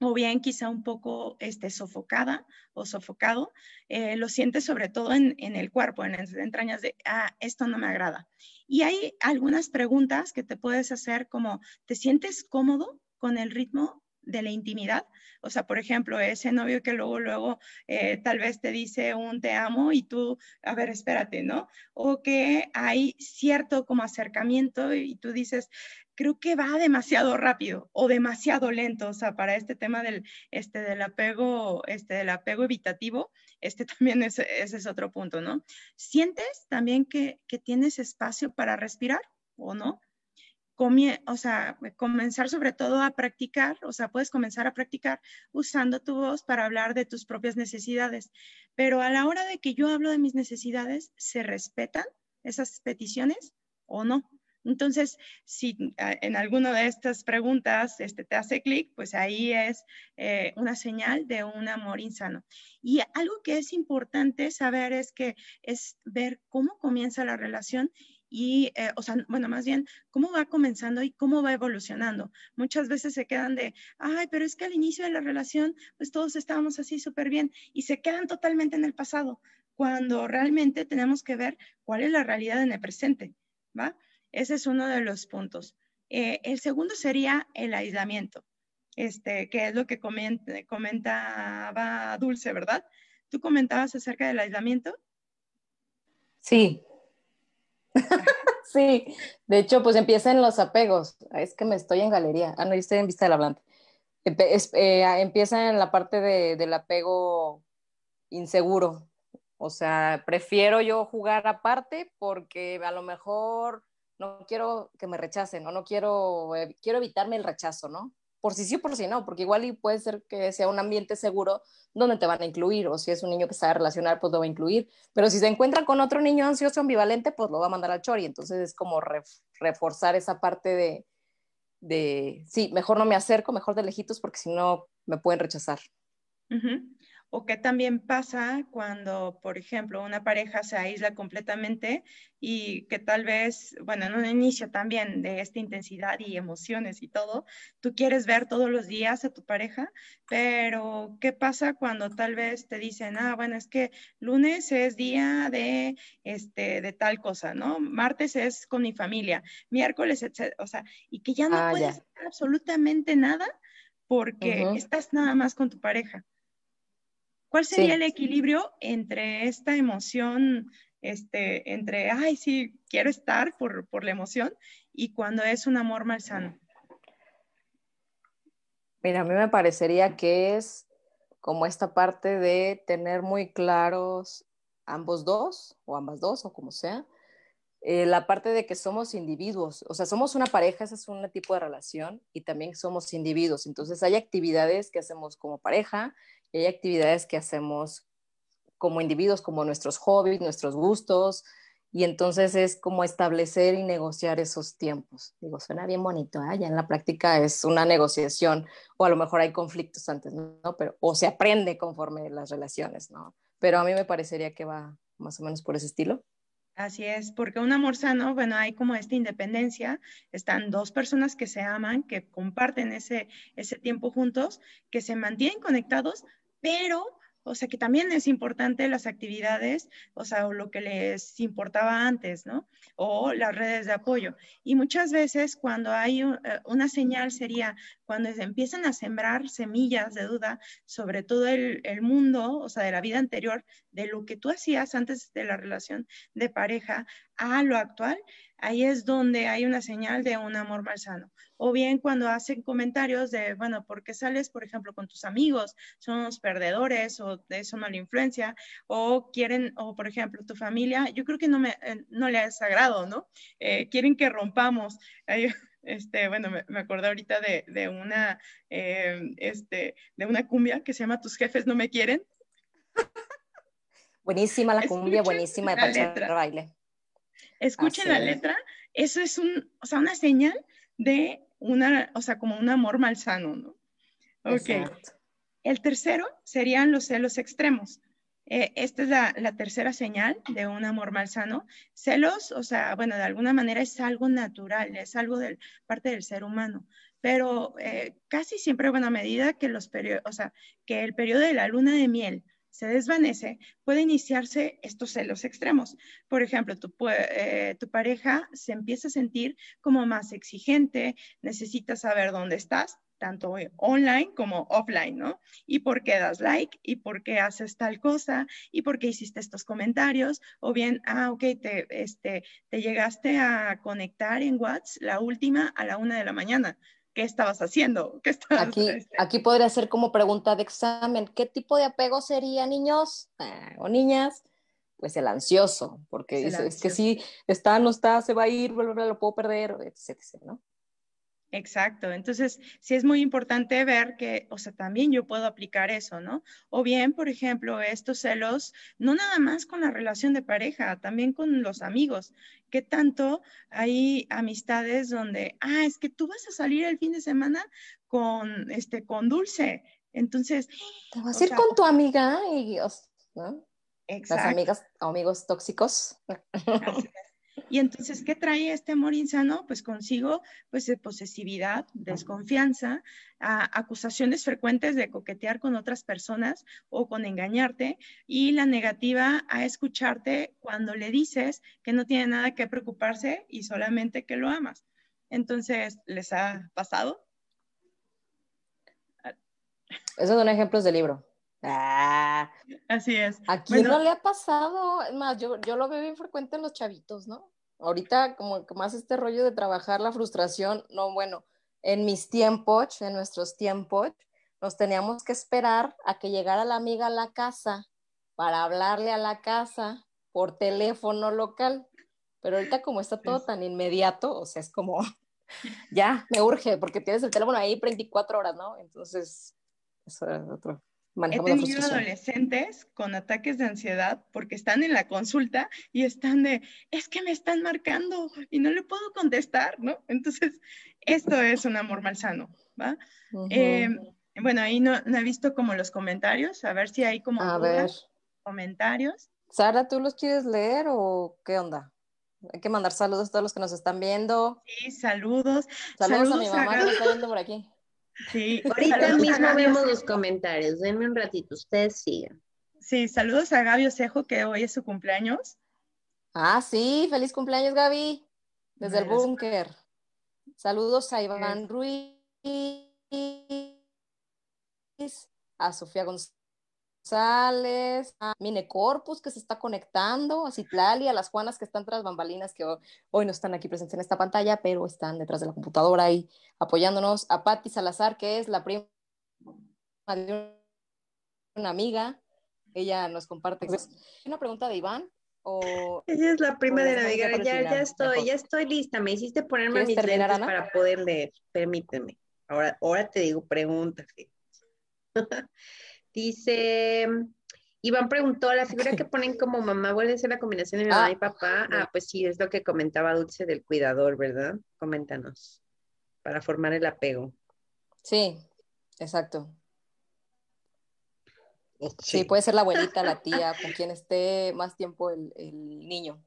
o bien quizá un poco este, sofocada o sofocado, eh, lo sientes sobre todo en, en, el cuerpo, en las entrañas de, ah, esto no me agrada. Y hay algunas preguntas que te puedes hacer como, ¿te sientes cómodo con el ritmo de la intimidad. O sea, por ejemplo, ese novio que luego, luego eh, tal vez te dice un te amo y tú, a ver, espérate, ¿no? O que hay cierto como acercamiento y tú dices, creo que va demasiado rápido o demasiado lento. O sea, para este tema del, este, del apego, este, del apego evitativo, este también es, ese es otro punto, ¿no? ¿Sientes también que, que tienes espacio para respirar o no? O sea, comenzar sobre todo a practicar, o sea, puedes comenzar a practicar usando tu voz para hablar de tus propias necesidades. Pero a la hora de que yo hablo de mis necesidades, ¿se respetan esas peticiones o no? Entonces, si ah, en alguna de estas preguntas este, te hace clic, pues ahí es eh, una señal de un amor insano. Y algo que es importante saber es que es ver cómo comienza la relación y, eh, o sea, bueno, más bien, cómo va comenzando y cómo va evolucionando. Muchas veces se quedan de, ay, pero es que al inicio de la relación, pues todos estábamos así súper bien y se quedan totalmente en el pasado, cuando realmente tenemos que ver cuál es la realidad en el presente, ¿va? Ese es uno de los puntos. Eh, el segundo sería el aislamiento, este, que es lo que comentaba Dulce, ¿verdad? ¿Tú comentabas acerca del aislamiento? Sí. sí, de hecho, pues empiezan los apegos. Es que me estoy en galería. Ah, no, yo estoy en vista de la hablante. Eh, empieza en la parte del apego inseguro. O sea, prefiero yo jugar aparte porque a lo mejor no quiero que me rechacen, ¿no? No quiero, eh, quiero evitarme el rechazo, ¿no? Por si sí o por si no, porque igual y puede ser que sea un ambiente seguro donde te van a incluir, o si es un niño que sabe relacionar, pues lo va a incluir, pero si se encuentra con otro niño ansioso ambivalente, pues lo va a mandar al chori, entonces es como reforzar esa parte de, de, sí, mejor no me acerco, mejor de lejitos, porque si no me pueden rechazar. O qué también pasa cuando, por ejemplo, una pareja se aísla completamente y que tal vez, bueno, en un inicio también de esta intensidad y emociones y todo, tú quieres ver todos los días a tu pareja, pero ¿qué pasa cuando tal vez te dicen, ah, bueno, es que lunes es día de, este, de tal cosa, ¿no? Martes es con mi familia, miércoles, etc. O sea, y que ya no ah, puedes hacer absolutamente nada porque estás nada más con tu pareja. ¿Cuál sería el equilibrio entre esta emoción, este, entre, ay, sí, quiero estar por, por la emoción y cuando es un amor malsano? Mira, a mí me parecería que es como esta parte de tener muy claros ambos dos, o ambas dos, o como sea, eh, la parte de que somos individuos, o sea, somos una pareja, ese es un tipo de relación, y también somos individuos. Entonces, hay actividades que hacemos como pareja hay actividades que hacemos como individuos, como nuestros hobbies, nuestros gustos, y entonces es como establecer y negociar esos tiempos. Digo, suena bien bonito, ¿eh? ya en la práctica es una negociación, o a lo mejor hay conflictos antes, ¿no? Pero, o se aprende conforme las relaciones, ¿no? Pero a mí me parecería que va más o menos por ese estilo. Así es, porque un amor sano, bueno, hay como esta independencia, están dos personas que se aman, que comparten ese, ese tiempo juntos, que se mantienen conectados, pero, o sea, que también es importante las actividades, o sea, lo que les importaba antes, ¿no? O las redes de apoyo. Y muchas veces cuando hay eh, una señal sería cuando se empiezan a sembrar semillas de duda sobre todo el, el mundo, o sea, de la vida anterior, de lo que tú hacías antes de la relación de pareja a lo actual, ahí es donde hay una señal de un amor malsano. O bien cuando hacen comentarios de, bueno, ¿por qué sales, por ejemplo, con tus amigos? Son unos perdedores o de eso mala influencia. O quieren, o por ejemplo, tu familia, yo creo que no, me, eh, no le ha sagrado, ¿no? Eh, quieren que rompamos. Este, bueno, me, acordé ahorita de, una, eh, este, de una cumbia que se llama Tus jefes no me quieren. Buenísima la cumbia, buenísima de baile. Escuchen la letra, eso es un, o sea, una señal de una, o sea, como un amor malsano, ¿no? Ok. El tercero serían los celos extremos. Eh, esta es la, tercera señal de un amor malsano. Celos, o sea, bueno, de alguna manera es algo natural, es algo de parte del ser humano, pero eh, casi siempre, bueno, a medida que los o sea, que el periodo de la luna de miel se desvanece, puede iniciarse estos celos extremos. Por ejemplo, tu, eh, pareja se empieza a sentir como más exigente, necesita saber dónde estás, tanto online como offline, ¿no? Y por qué das like, y por qué haces tal cosa, y por qué hiciste estos comentarios, o bien, ah, ok, te, este, te llegaste a conectar en WhatsApp la última a la una de la mañana. ¿Qué estabas haciendo? ¿Qué aquí, este? aquí podría ser como pregunta de examen, ¿qué tipo de apego sería, niños ah, o niñas? Pues el ansioso, porque es, que si está, no está, se va a ir, lo puedo perder, etc., ¿no? Exacto. Entonces, sí es muy importante ver que, o sea, también yo puedo aplicar eso, ¿no? O bien, por ejemplo, estos celos, no nada más con la relación de pareja, también con los amigos. ¿Qué tanto hay amistades donde, ah, es que tú vas a salir el fin de semana con, este, con Dulce? Entonces... Te vas a ir con tu amiga y, ¿no? Exacto. Las amigas amigos tóxicos. Y entonces, ¿qué trae este amor insano? Pues consigo, pues, de posesividad, desconfianza, acusaciones frecuentes de coquetear con otras personas o con engañarte y la negativa a escucharte cuando le dices que no tiene nada que preocuparse y solamente que lo amas. Entonces, ¿les ha pasado? Esos son ejemplos de libro. Ah, Así es. ¿A quién no le ha pasado? Es más, yo, yo lo veo bien frecuente en los chavitos, ¿no? Ahorita como que más este rollo de trabajar la frustración, no, bueno, en mis tiempos, en nuestros tiempos, nos teníamos que esperar a que llegara la amiga a la casa para hablarle a la casa por teléfono local. Pero ahorita como está todo tan inmediato, o sea, es como, ya, me urge, porque tienes el teléfono ahí 24 horas, ¿no? Entonces, eso es otro. He tenido adolescentes con ataques de ansiedad porque están en la consulta y están de, es que me están marcando y no le puedo contestar, ¿no? Entonces, esto es un amor malsano, ¿va? Eh, bueno, ahí no, he visto como los comentarios, a ver si hay como a ver. comentarios. Sara, ¿tú los quieres leer o qué onda? Hay que mandar saludos a todos los que nos están viendo. Sí, saludos. Saludos, a mi mamá que me está viendo por aquí. Sí. Ahorita mismo vemos los comentarios. Denme un ratito, ustedes sigan. Sí, saludos a Gaby Osejo, que hoy es su cumpleaños. Ah, sí, feliz cumpleaños, Gaby, desde el búnker. Saludos a Iván Ruiz, a Sofía González González, a Mine Corpus que se está conectando, a Citlali, a las Juanas que están tras bambalinas que hoy no están aquí presentes en esta pantalla, pero están detrás de la computadora y apoyándonos, a Patti Salazar que es la prima de una amiga, ella nos comparte. Una pregunta de Iván. O, ella es la prima de amiga. Ya, ya estoy, ya estoy lista. Me hiciste ponerme mis lentes para poder leer. Permíteme. Ahora, ahora te digo preguntas. Dice, Iván preguntó, ¿la figura que ponen como mamá vuelve a ser la combinación de mamá ah, y papá? Ah, pues sí, es lo que comentaba Dulce del cuidador, ¿verdad? Coméntanos, para formar el apego. Sí, exacto. Sí, puede ser la abuelita, la tía, con quien esté más tiempo el, el niño.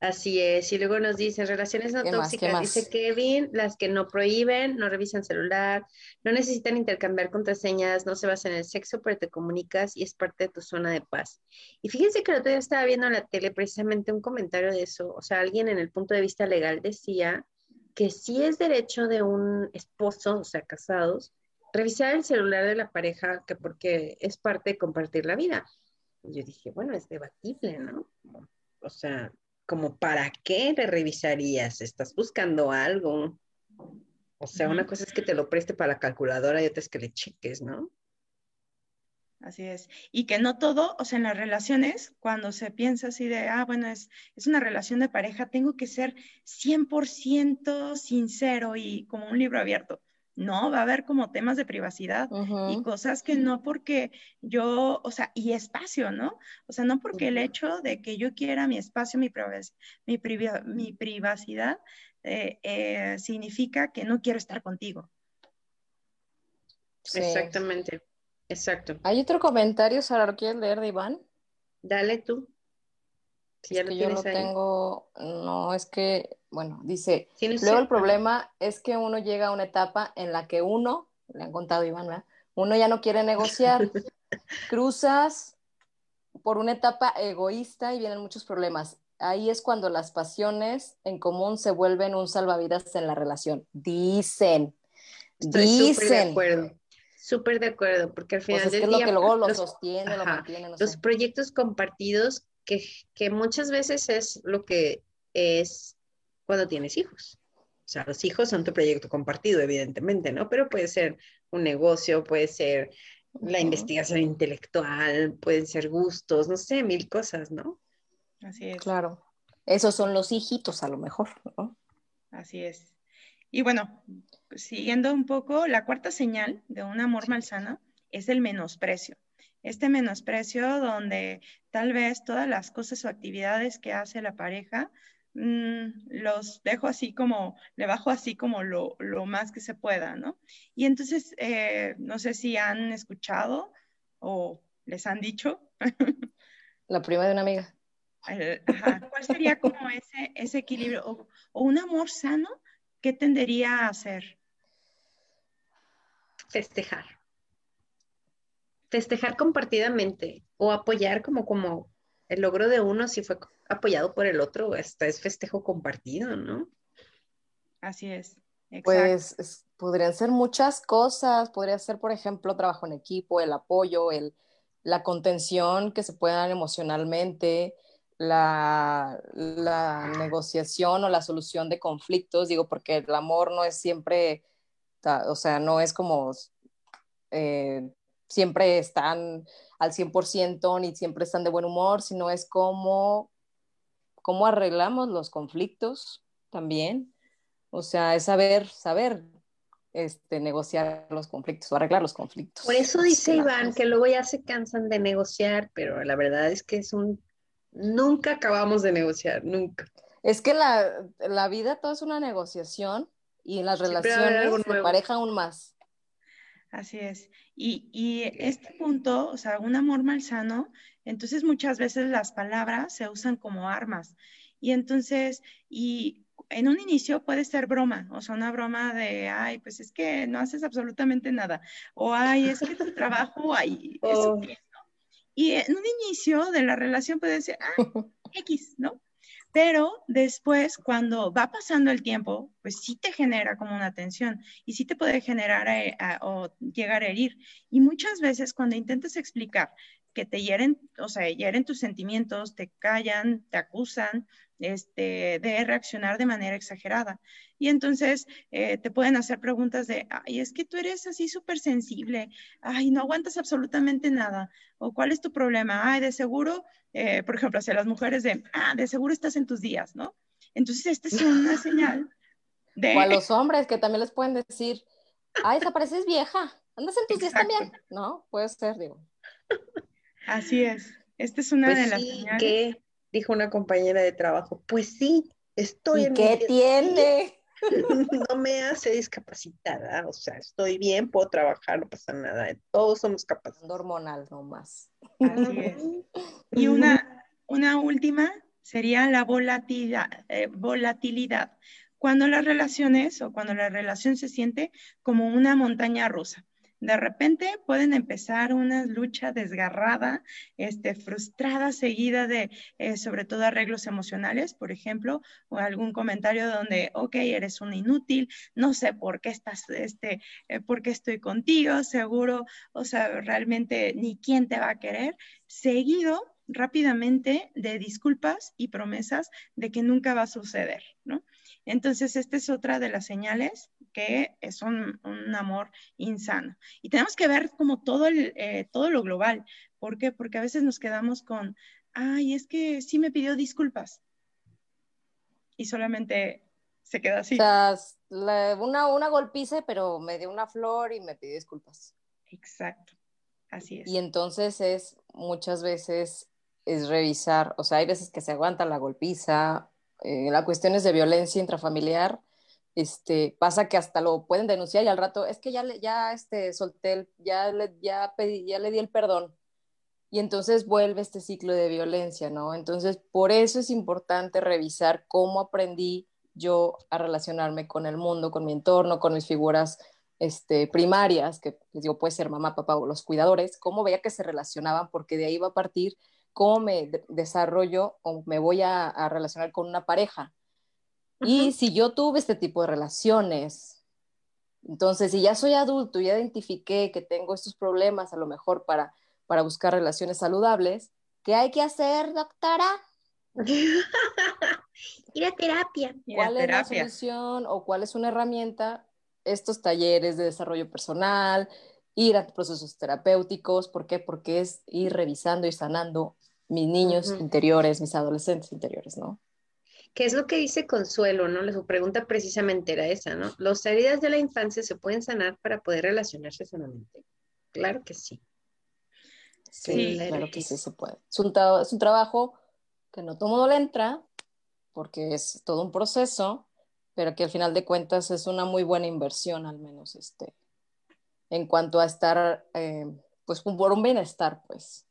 Así es, y luego nos dicen relaciones no tóxicas, dice Kevin, las que no prohíben, no revisan celular, no necesitan intercambiar contraseñas, no se basan en el sexo, pero te comunicas y es parte de tu zona de paz. Y fíjense que el otro día estaba viendo en la tele precisamente un comentario de eso, o sea, alguien en el punto de vista legal decía que sí es derecho de un esposo, o sea, casados, revisar el celular de la pareja, que porque es parte de compartir la vida. Y yo dije, bueno, es debatible, ¿no? O sea, como para qué le revisarías, estás buscando algo. O sea, una cosa es que te lo preste para la calculadora y otra es que le cheques, ¿no? Así es. Y que no todo, o sea, en las relaciones, cuando se piensa así de, ah, bueno, es, es una relación de pareja, tengo que ser 100% sincero y como un libro abierto. No, va a haber como temas de privacidad y cosas que no porque yo, o sea, y espacio, ¿no? O sea, no porque el hecho de que yo quiera mi espacio, mi, mi, privacidad, eh, eh, significa que no quiero estar contigo. Exactamente, exacto. ¿Hay otro comentario, Sara, lo quieres leer de Iván? Dale tú. Si ya lo yo lo tengo, no, es que bueno, dice, luego el problema es que uno llega a una etapa en la que uno, le han contado Iván, ¿verdad? uno ya no quiere negociar, cruzas por una etapa egoísta y vienen muchos problemas. Ahí es cuando las pasiones en común se vuelven un salvavidas en la relación. Dicen. Estoy dicen. Súper de acuerdo. Súper de acuerdo, porque al final pues es del lo día, que luego lo sostiene, lo mantiene. los proyectos compartidos, que, que muchas veces es lo que es cuando tienes hijos. O sea, los hijos son tu proyecto compartido, evidentemente, ¿no? Pero puede ser un negocio, puede ser la investigación intelectual, pueden ser gustos, no sé, mil cosas, ¿no? Así es. Claro. Esos son los hijitos a lo mejor, ¿no? Así es. Y bueno, siguiendo un poco, la cuarta señal de un amor malsano es el menosprecio. Este menosprecio donde tal vez todas las cosas o actividades que hace la pareja mm, los dejo así como, le bajo así como lo, más que se pueda, ¿no? Y entonces, eh, no sé si han escuchado o les han dicho. La prima de una amiga. ¿Cuál sería como ese, ese equilibrio? O, o, un amor sano, ¿qué tendería a hacer? Festejar. Festejar compartidamente o apoyar como, como el logro de uno si fue apoyado por el otro, hasta es festejo compartido, ¿no? Así es. Pues podrían ser muchas cosas, podría ser, por ejemplo, trabajo en equipo, el apoyo, el, la contención que se puede dar emocionalmente, la, negociación o la solución de conflictos, digo, porque el amor no es siempre, o sea, no es como eh, siempre están al 100% ni siempre están de buen humor, sino es como cómo arreglamos los conflictos también. O sea, es saber, saber este, negociar los conflictos o arreglar los conflictos. Por eso dice Iván que luego ya se cansan de negociar, pero la verdad es que es un... Nunca acabamos de negociar, nunca. Es que la, la vida todo es una negociación y en las relaciones de pareja aún más. Así es. Y, y, este punto, o sea, un amor malsano, entonces muchas veces las palabras se usan como armas. Y entonces, y en un inicio puede ser broma, o sea, una broma de, ay, pues es que no haces absolutamente nada, o ay, es que tu trabajo, ay, eso oh. Y en un inicio de la relación puede ser, ah, X, ¿no? Pero después, cuando va pasando el tiempo, pues sí te genera como una tensión y sí te puede generar eh, o llegar a herir. Y muchas veces cuando intentas explicar que te hieren, o sea, hieren tus sentimientos, te callan, te acusan, este, de reaccionar de manera exagerada. Y entonces eh, te pueden hacer preguntas de, ay, es que tú eres así súper sensible, ay, no aguantas absolutamente nada, o cuál es tu problema, ay, de seguro, eh, por ejemplo, hacia las mujeres de, ah, de seguro estás en tus días, ¿no? Entonces, esta es una señal de... O a los hombres que también les pueden decir, ay, desapareces vieja, andas en tus días también, ¿no? Puede ser, digo. Así es. Esta es una pues de las señales dijo una compañera de trabajo, pues sí, estoy ¿Y en ¿Qué tiene? no me hace discapacitada, o sea, estoy bien, puedo trabajar, no pasa nada, todos somos capaces. Hormonal nomás. Así es. Y una, una última sería la volatilidad, eh, volatilidad, cuando las relaciones o cuando la relación se siente como una montaña rusa. De repente pueden empezar una lucha desgarrada, este, frustrada, seguida de, eh, sobre todo, arreglos emocionales, por ejemplo, o algún comentario donde, ok, eres un inútil, no sé por qué estás, este, eh, por qué estoy contigo, seguro, o sea, realmente ni quién te va a querer, seguido rápidamente de disculpas y promesas de que nunca va a suceder, ¿no? Entonces, esta es otra de las señales que es un, amor insano. Y tenemos que ver como todo, el, eh, todo lo global. ¿Por qué? Porque a veces nos quedamos con, ay, es que sí me pidió disculpas. Y solamente se queda así. O sea, una, una golpiza, pero me dio una flor y me pidió disculpas. Exacto, así es. Y entonces es muchas veces es revisar, o sea, hay veces que se aguanta la golpiza, eh, la cuestión es de violencia intrafamiliar, este, pasa que hasta lo pueden denunciar y al rato, es que ya, le, ya este, solté, ya, le, ya, pedí, ya le di el perdón. Y entonces vuelve este ciclo de violencia, ¿no? Entonces, por eso es importante revisar cómo aprendí yo a relacionarme con el mundo, con mi entorno, con mis figuras este, primarias, que les digo, puede ser mamá, papá o los cuidadores, cómo veía que se relacionaban, porque de ahí va a partir cómo me desarrollo o me voy a relacionar con una pareja. Y si yo tuve este tipo de relaciones, entonces si ya soy adulto, ya identifiqué que tengo estos problemas a lo mejor para, para buscar relaciones saludables, ¿qué hay que hacer, doctora? Ir a terapia. ¿Cuál es la solución o cuál es una herramienta? Estos talleres de desarrollo personal, ir a procesos terapéuticos, ¿por qué? Porque es ir revisando y sanando mis niños interiores, mis adolescentes interiores, ¿no? ¿Qué es lo que dice Consuelo, no? Su pregunta precisamente era esa, ¿no? ¿Los heridas de la infancia se pueden sanar para poder relacionarse sanamente? Claro que sí. Sí, claro, que, sí se puede. Es un, es un trabajo que no todo mundo le entra, porque es todo un proceso, pero que al final de cuentas es una muy buena inversión, al menos este, en cuanto a estar, eh, pues por un bienestar, pues.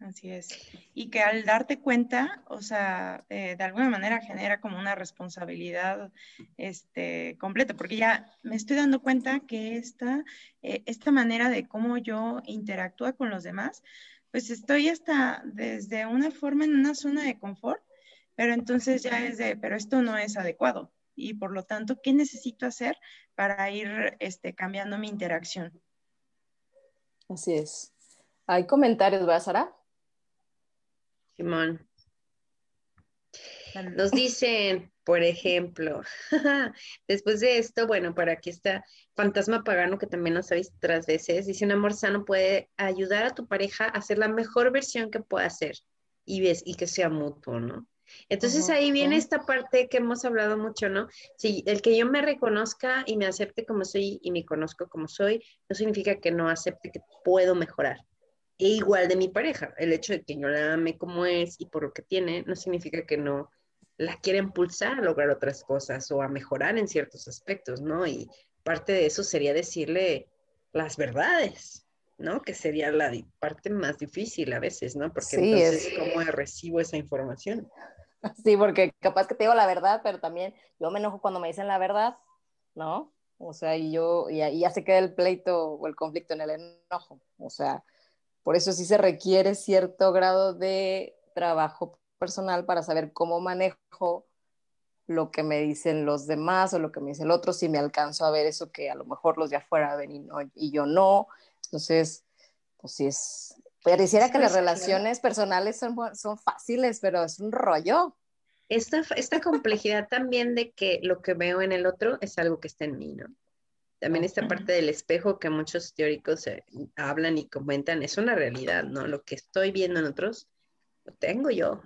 Así es. Y que al darte cuenta, o sea, eh, de alguna manera genera como una responsabilidad este, completa, porque ya me estoy dando cuenta que esta, eh, esta manera de cómo yo interactúo con los demás, pues estoy hasta desde una forma en una zona de confort, pero entonces ya es de, pero esto no es adecuado. Y por lo tanto, ¿qué necesito hacer para ir este, cambiando mi interacción? Así es. Hay comentarios, ¿verdad, Sara? Simón. Nos dicen, por ejemplo, después de esto, bueno, para aquí está Fantasma Pagano, que también nos ha visto otras veces, dice, un amor sano puede ayudar a tu pareja a hacer la mejor versión que pueda hacer y, ves, y que sea mutuo, ¿no? Entonces ahí viene esta parte que hemos hablado mucho, ¿no? Si el que yo me reconozca y me acepte como soy y me conozco como soy, no significa que no acepte que puedo mejorar. E igual de mi pareja, el hecho de que yo la ame como es y por lo que tiene, no significa que no la quiera impulsar a lograr otras cosas o a mejorar en ciertos aspectos, ¿no? Y parte de eso sería decirle las verdades, ¿no? Que sería la parte más difícil a veces, ¿no? Porque entonces, ¿cómo recibo esa información? Sí, porque capaz que te digo la verdad, pero también yo me enojo cuando me dicen la verdad, ¿no? O sea, y yo, y, y ya se queda el pleito o el conflicto en el enojo. O sea, por eso sí se requiere cierto grado de trabajo personal para saber cómo manejo lo que me dicen los demás o lo que me dice el otro, si me alcanzo a ver eso que a lo mejor los de afuera ven y, y yo no. Entonces, pues sí es, pareciera que las relaciones personales son, son fáciles, pero es un rollo. Esta, esta complejidad también de que lo que veo en el otro es algo que está en mí, ¿no? También esta parte del espejo que muchos teóricos eh, hablan y comentan es una realidad, ¿no? Lo que estoy viendo en otros, lo tengo yo.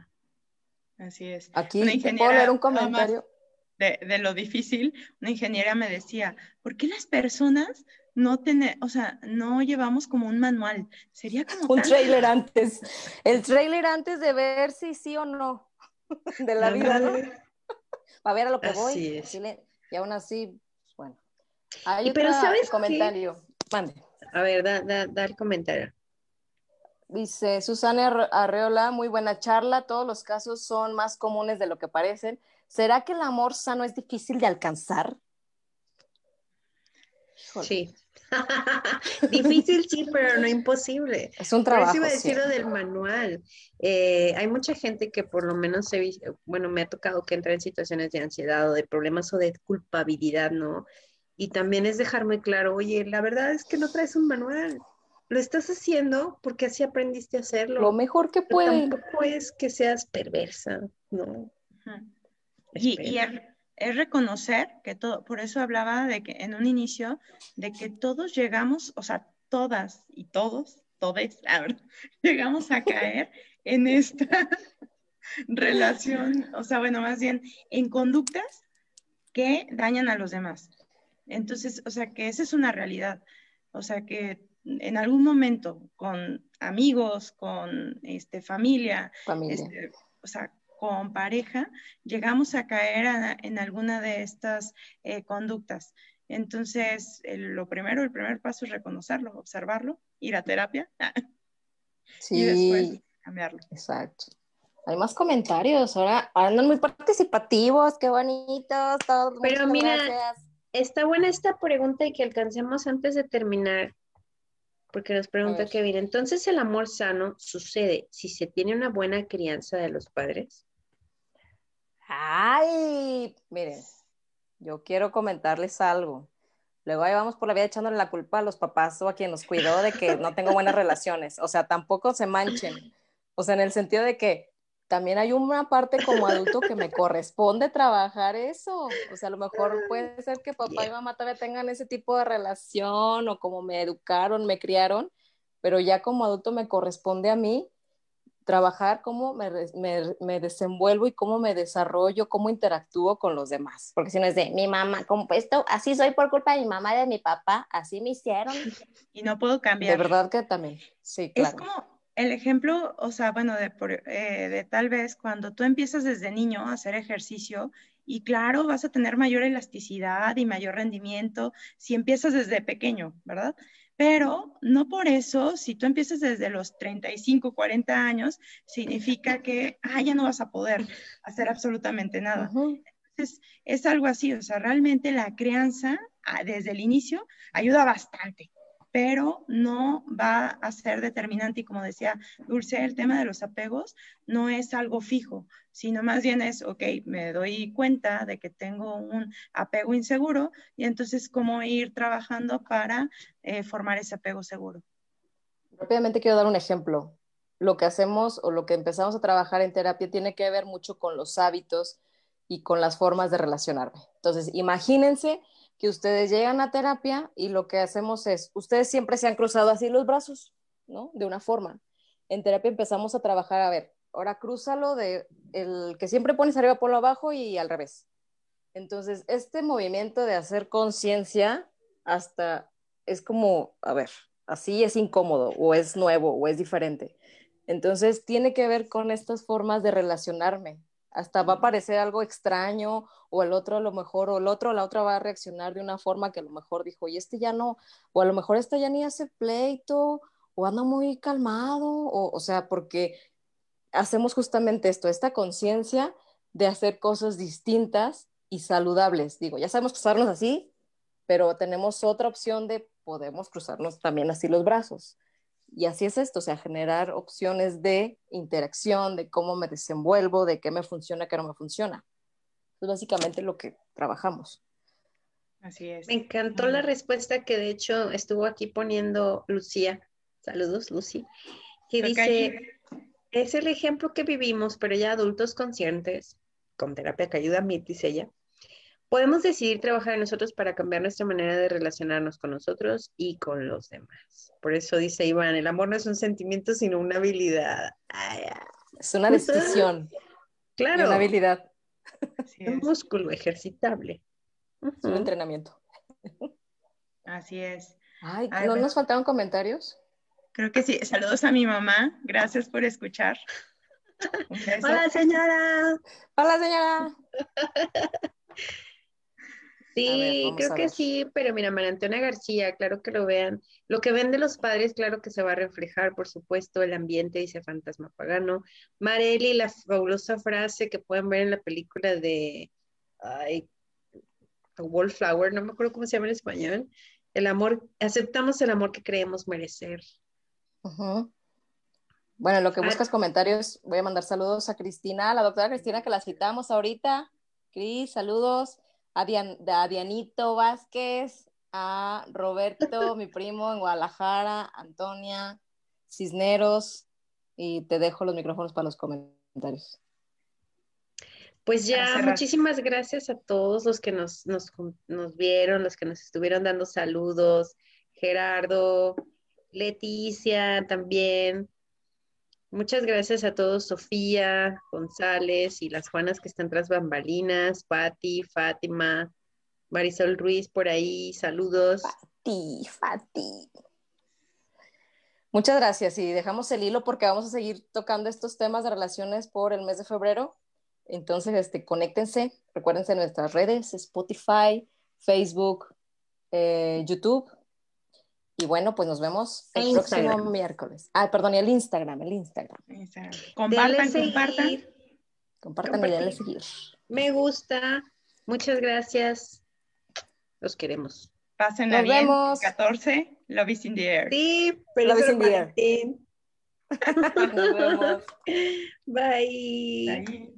Así es. Aquí puedo leer un comentario. De, de, lo difícil, una ingeniera me decía, ¿por qué las personas no tenemos, o sea, no llevamos como un manual? Sería como... Un trailer antes. El trailer antes de ver si sí o no de la vida, ¿no? Para ver a lo que voy. Es. Y aún así, hay pero ¿sabes comentario. Mande. A ver, da, da, el comentario. Dice Susana Arreola, muy buena charla. Todos los casos son más comunes de lo que parecen. ¿Será que el amor sano es difícil de alcanzar? Sí. difícil sí, pero no imposible. Es un trabajo. Por iba a decir lo del manual. Eh, hay mucha gente que por lo menos, bueno, me ha tocado que entra en situaciones de ansiedad o de problemas o de culpabilidad, ¿no? Y también es dejar muy claro, oye, la verdad es que no traes un manual. Lo estás haciendo porque así aprendiste a hacerlo. Lo mejor que puedes. Tampoco es que seas perversa, ¿no? Y, es, reconocer que todo, por eso hablaba de que en un inicio, de que todos llegamos, o sea, todas y todos, todes, llegamos a caer en esta relación, o sea, bueno, más bien en conductas que dañan a los demás. Entonces, o sea, que esa es una realidad. O sea, que en algún momento con amigos, con este, familia, este, o sea, con pareja, llegamos a caer en alguna de estas eh, conductas. Entonces, lo primero, el primer paso es reconocerlo, observarlo, ir a terapia sí, y después cambiarlo. Exacto. Hay más comentarios, ahora andan muy participativos, qué bonitos, todos. Pero mira, Está buena esta pregunta y que alcancemos antes de terminar, porque nos pregunta Kevin, entonces el amor sano sucede si se tiene una buena crianza de los padres. Ay, miren, yo quiero comentarles algo. Luego ahí vamos por la vida echándole la culpa a los papás o a quien nos cuidó de que no tengo buenas relaciones. O sea, tampoco se manchen. O sea, en el sentido de que también hay una parte como adulto que me corresponde trabajar eso. O sea, a lo mejor puede ser que papá y mamá todavía tengan ese tipo de relación o como me educaron, me criaron, pero ya como adulto me corresponde a mí trabajar cómo me, desenvuelvo y cómo me desarrollo, cómo interactúo con los demás. Porque si no es de mi mamá, como esto, así soy por culpa de mi mamá de mi papá, así me hicieron. Y no puedo cambiar. De verdad que también, sí, claro. Es como el ejemplo, o sea, bueno, de, eh, de tal vez cuando tú empiezas desde niño a hacer ejercicio y claro, vas a tener mayor elasticidad y mayor rendimiento si empiezas desde pequeño, ¿verdad? Pero no por eso, si tú empiezas desde los 35, 40 años, significa que, ah, ya no vas a poder hacer absolutamente nada. Entonces, es algo así, o sea, realmente la crianza ah, desde el inicio ayuda bastante pero no va a ser determinante. Y como decía Dulce, el tema de los apegos no es algo fijo, sino más bien es, ok, me doy cuenta de que tengo un apego inseguro y entonces cómo ir trabajando para eh, formar ese apego seguro. Rápidamente quiero dar un ejemplo. Lo que hacemos o lo que empezamos a trabajar en terapia tiene que ver mucho con los hábitos y con las formas de relacionarme. Entonces, imagínense que ustedes llegan a terapia y lo que hacemos es, ustedes siempre se han cruzado así los brazos, ¿no? De una forma. En terapia empezamos a trabajar, a ver, ahora crúzalo de el que siempre pones arriba, por lo abajo y al revés. Entonces, este movimiento de hacer conciencia hasta es como, a ver, así es incómodo o es nuevo o es diferente. Entonces, tiene que ver con estas formas de relacionarme, hasta va a parecer algo extraño o el otro a lo mejor, o el otro o la otra va a reaccionar de una forma que a lo mejor dijo, y este ya no, o a lo mejor este ya ni hace pleito, o anda muy calmado, o, o sea, porque hacemos justamente esto, esta conciencia de hacer cosas distintas y saludables. Digo, ya sabemos cruzarnos así, pero tenemos otra opción de podemos cruzarnos también así los brazos. Y así es esto, o sea, generar opciones de interacción, de cómo me desenvuelvo, de qué me funciona, qué no me funciona. Es básicamente lo que trabajamos. Así es. Me encantó la respuesta que de hecho estuvo aquí poniendo Lucía. Saludos, Lucy. Que dice, es el ejemplo que vivimos, pero ya adultos conscientes, con terapia que ayuda a mí, dice ella, podemos decidir trabajar en nosotros para cambiar nuestra manera de relacionarnos con nosotros y con los demás. Por eso dice Iván, el amor no es un sentimiento, sino una habilidad. es una decisión. Claro. una habilidad. un músculo ejercitable. Es un entrenamiento. Así es. Ay, ¿no nos faltaron comentarios? Creo que sí. Saludos a mi mamá. Gracias por escuchar. Hola, señora. Hola, señora. Sí, creo que sí, pero mira, María Antonia García, claro que lo vean. Lo que ven de los padres, claro que se va a reflejar, por supuesto, el ambiente, dice Fantasma Pagano. Mareli, la fabulosa frase que pueden ver en la película de ay, Wallflower, no me acuerdo cómo se llama en español. El amor, aceptamos el amor que creemos merecer. Bueno, lo que ah. buscas comentarios, voy a mandar saludos a Cristina, a la doctora Cristina, que la citamos ahorita. Cris, saludos a, Dianito Vázquez, a Roberto, mi primo en Guadalajara, Antonia, Cisneros, y te dejo los micrófonos para los comentarios. Pues ya, muchísimas gracias a todos los que nos, nos, nos, vieron, los que nos estuvieron dando saludos, Gerardo, Leticia también, Muchas gracias a todos, Sofía, González y las Juanas que están tras bambalinas, Fati, Fátima, Marisol Ruiz por ahí, saludos. Fati, Fati. Muchas gracias y dejamos el hilo porque vamos a seguir tocando estos temas de relaciones por el mes de febrero. Entonces, este, conéctense, recuérdense nuestras redes, Spotify, Facebook, eh, YouTube y bueno, pues nos vemos el próximo miércoles. Ah, perdón, y el Instagram, el Instagram. Compartan, compartan. Compartan y denle seguir. Me gusta. Muchas gracias. Los queremos. Pasen Nos bien. Vemos. 14, Love is in the air. Sí, pero Love is in the air. Nos vemos. Bye. Bye.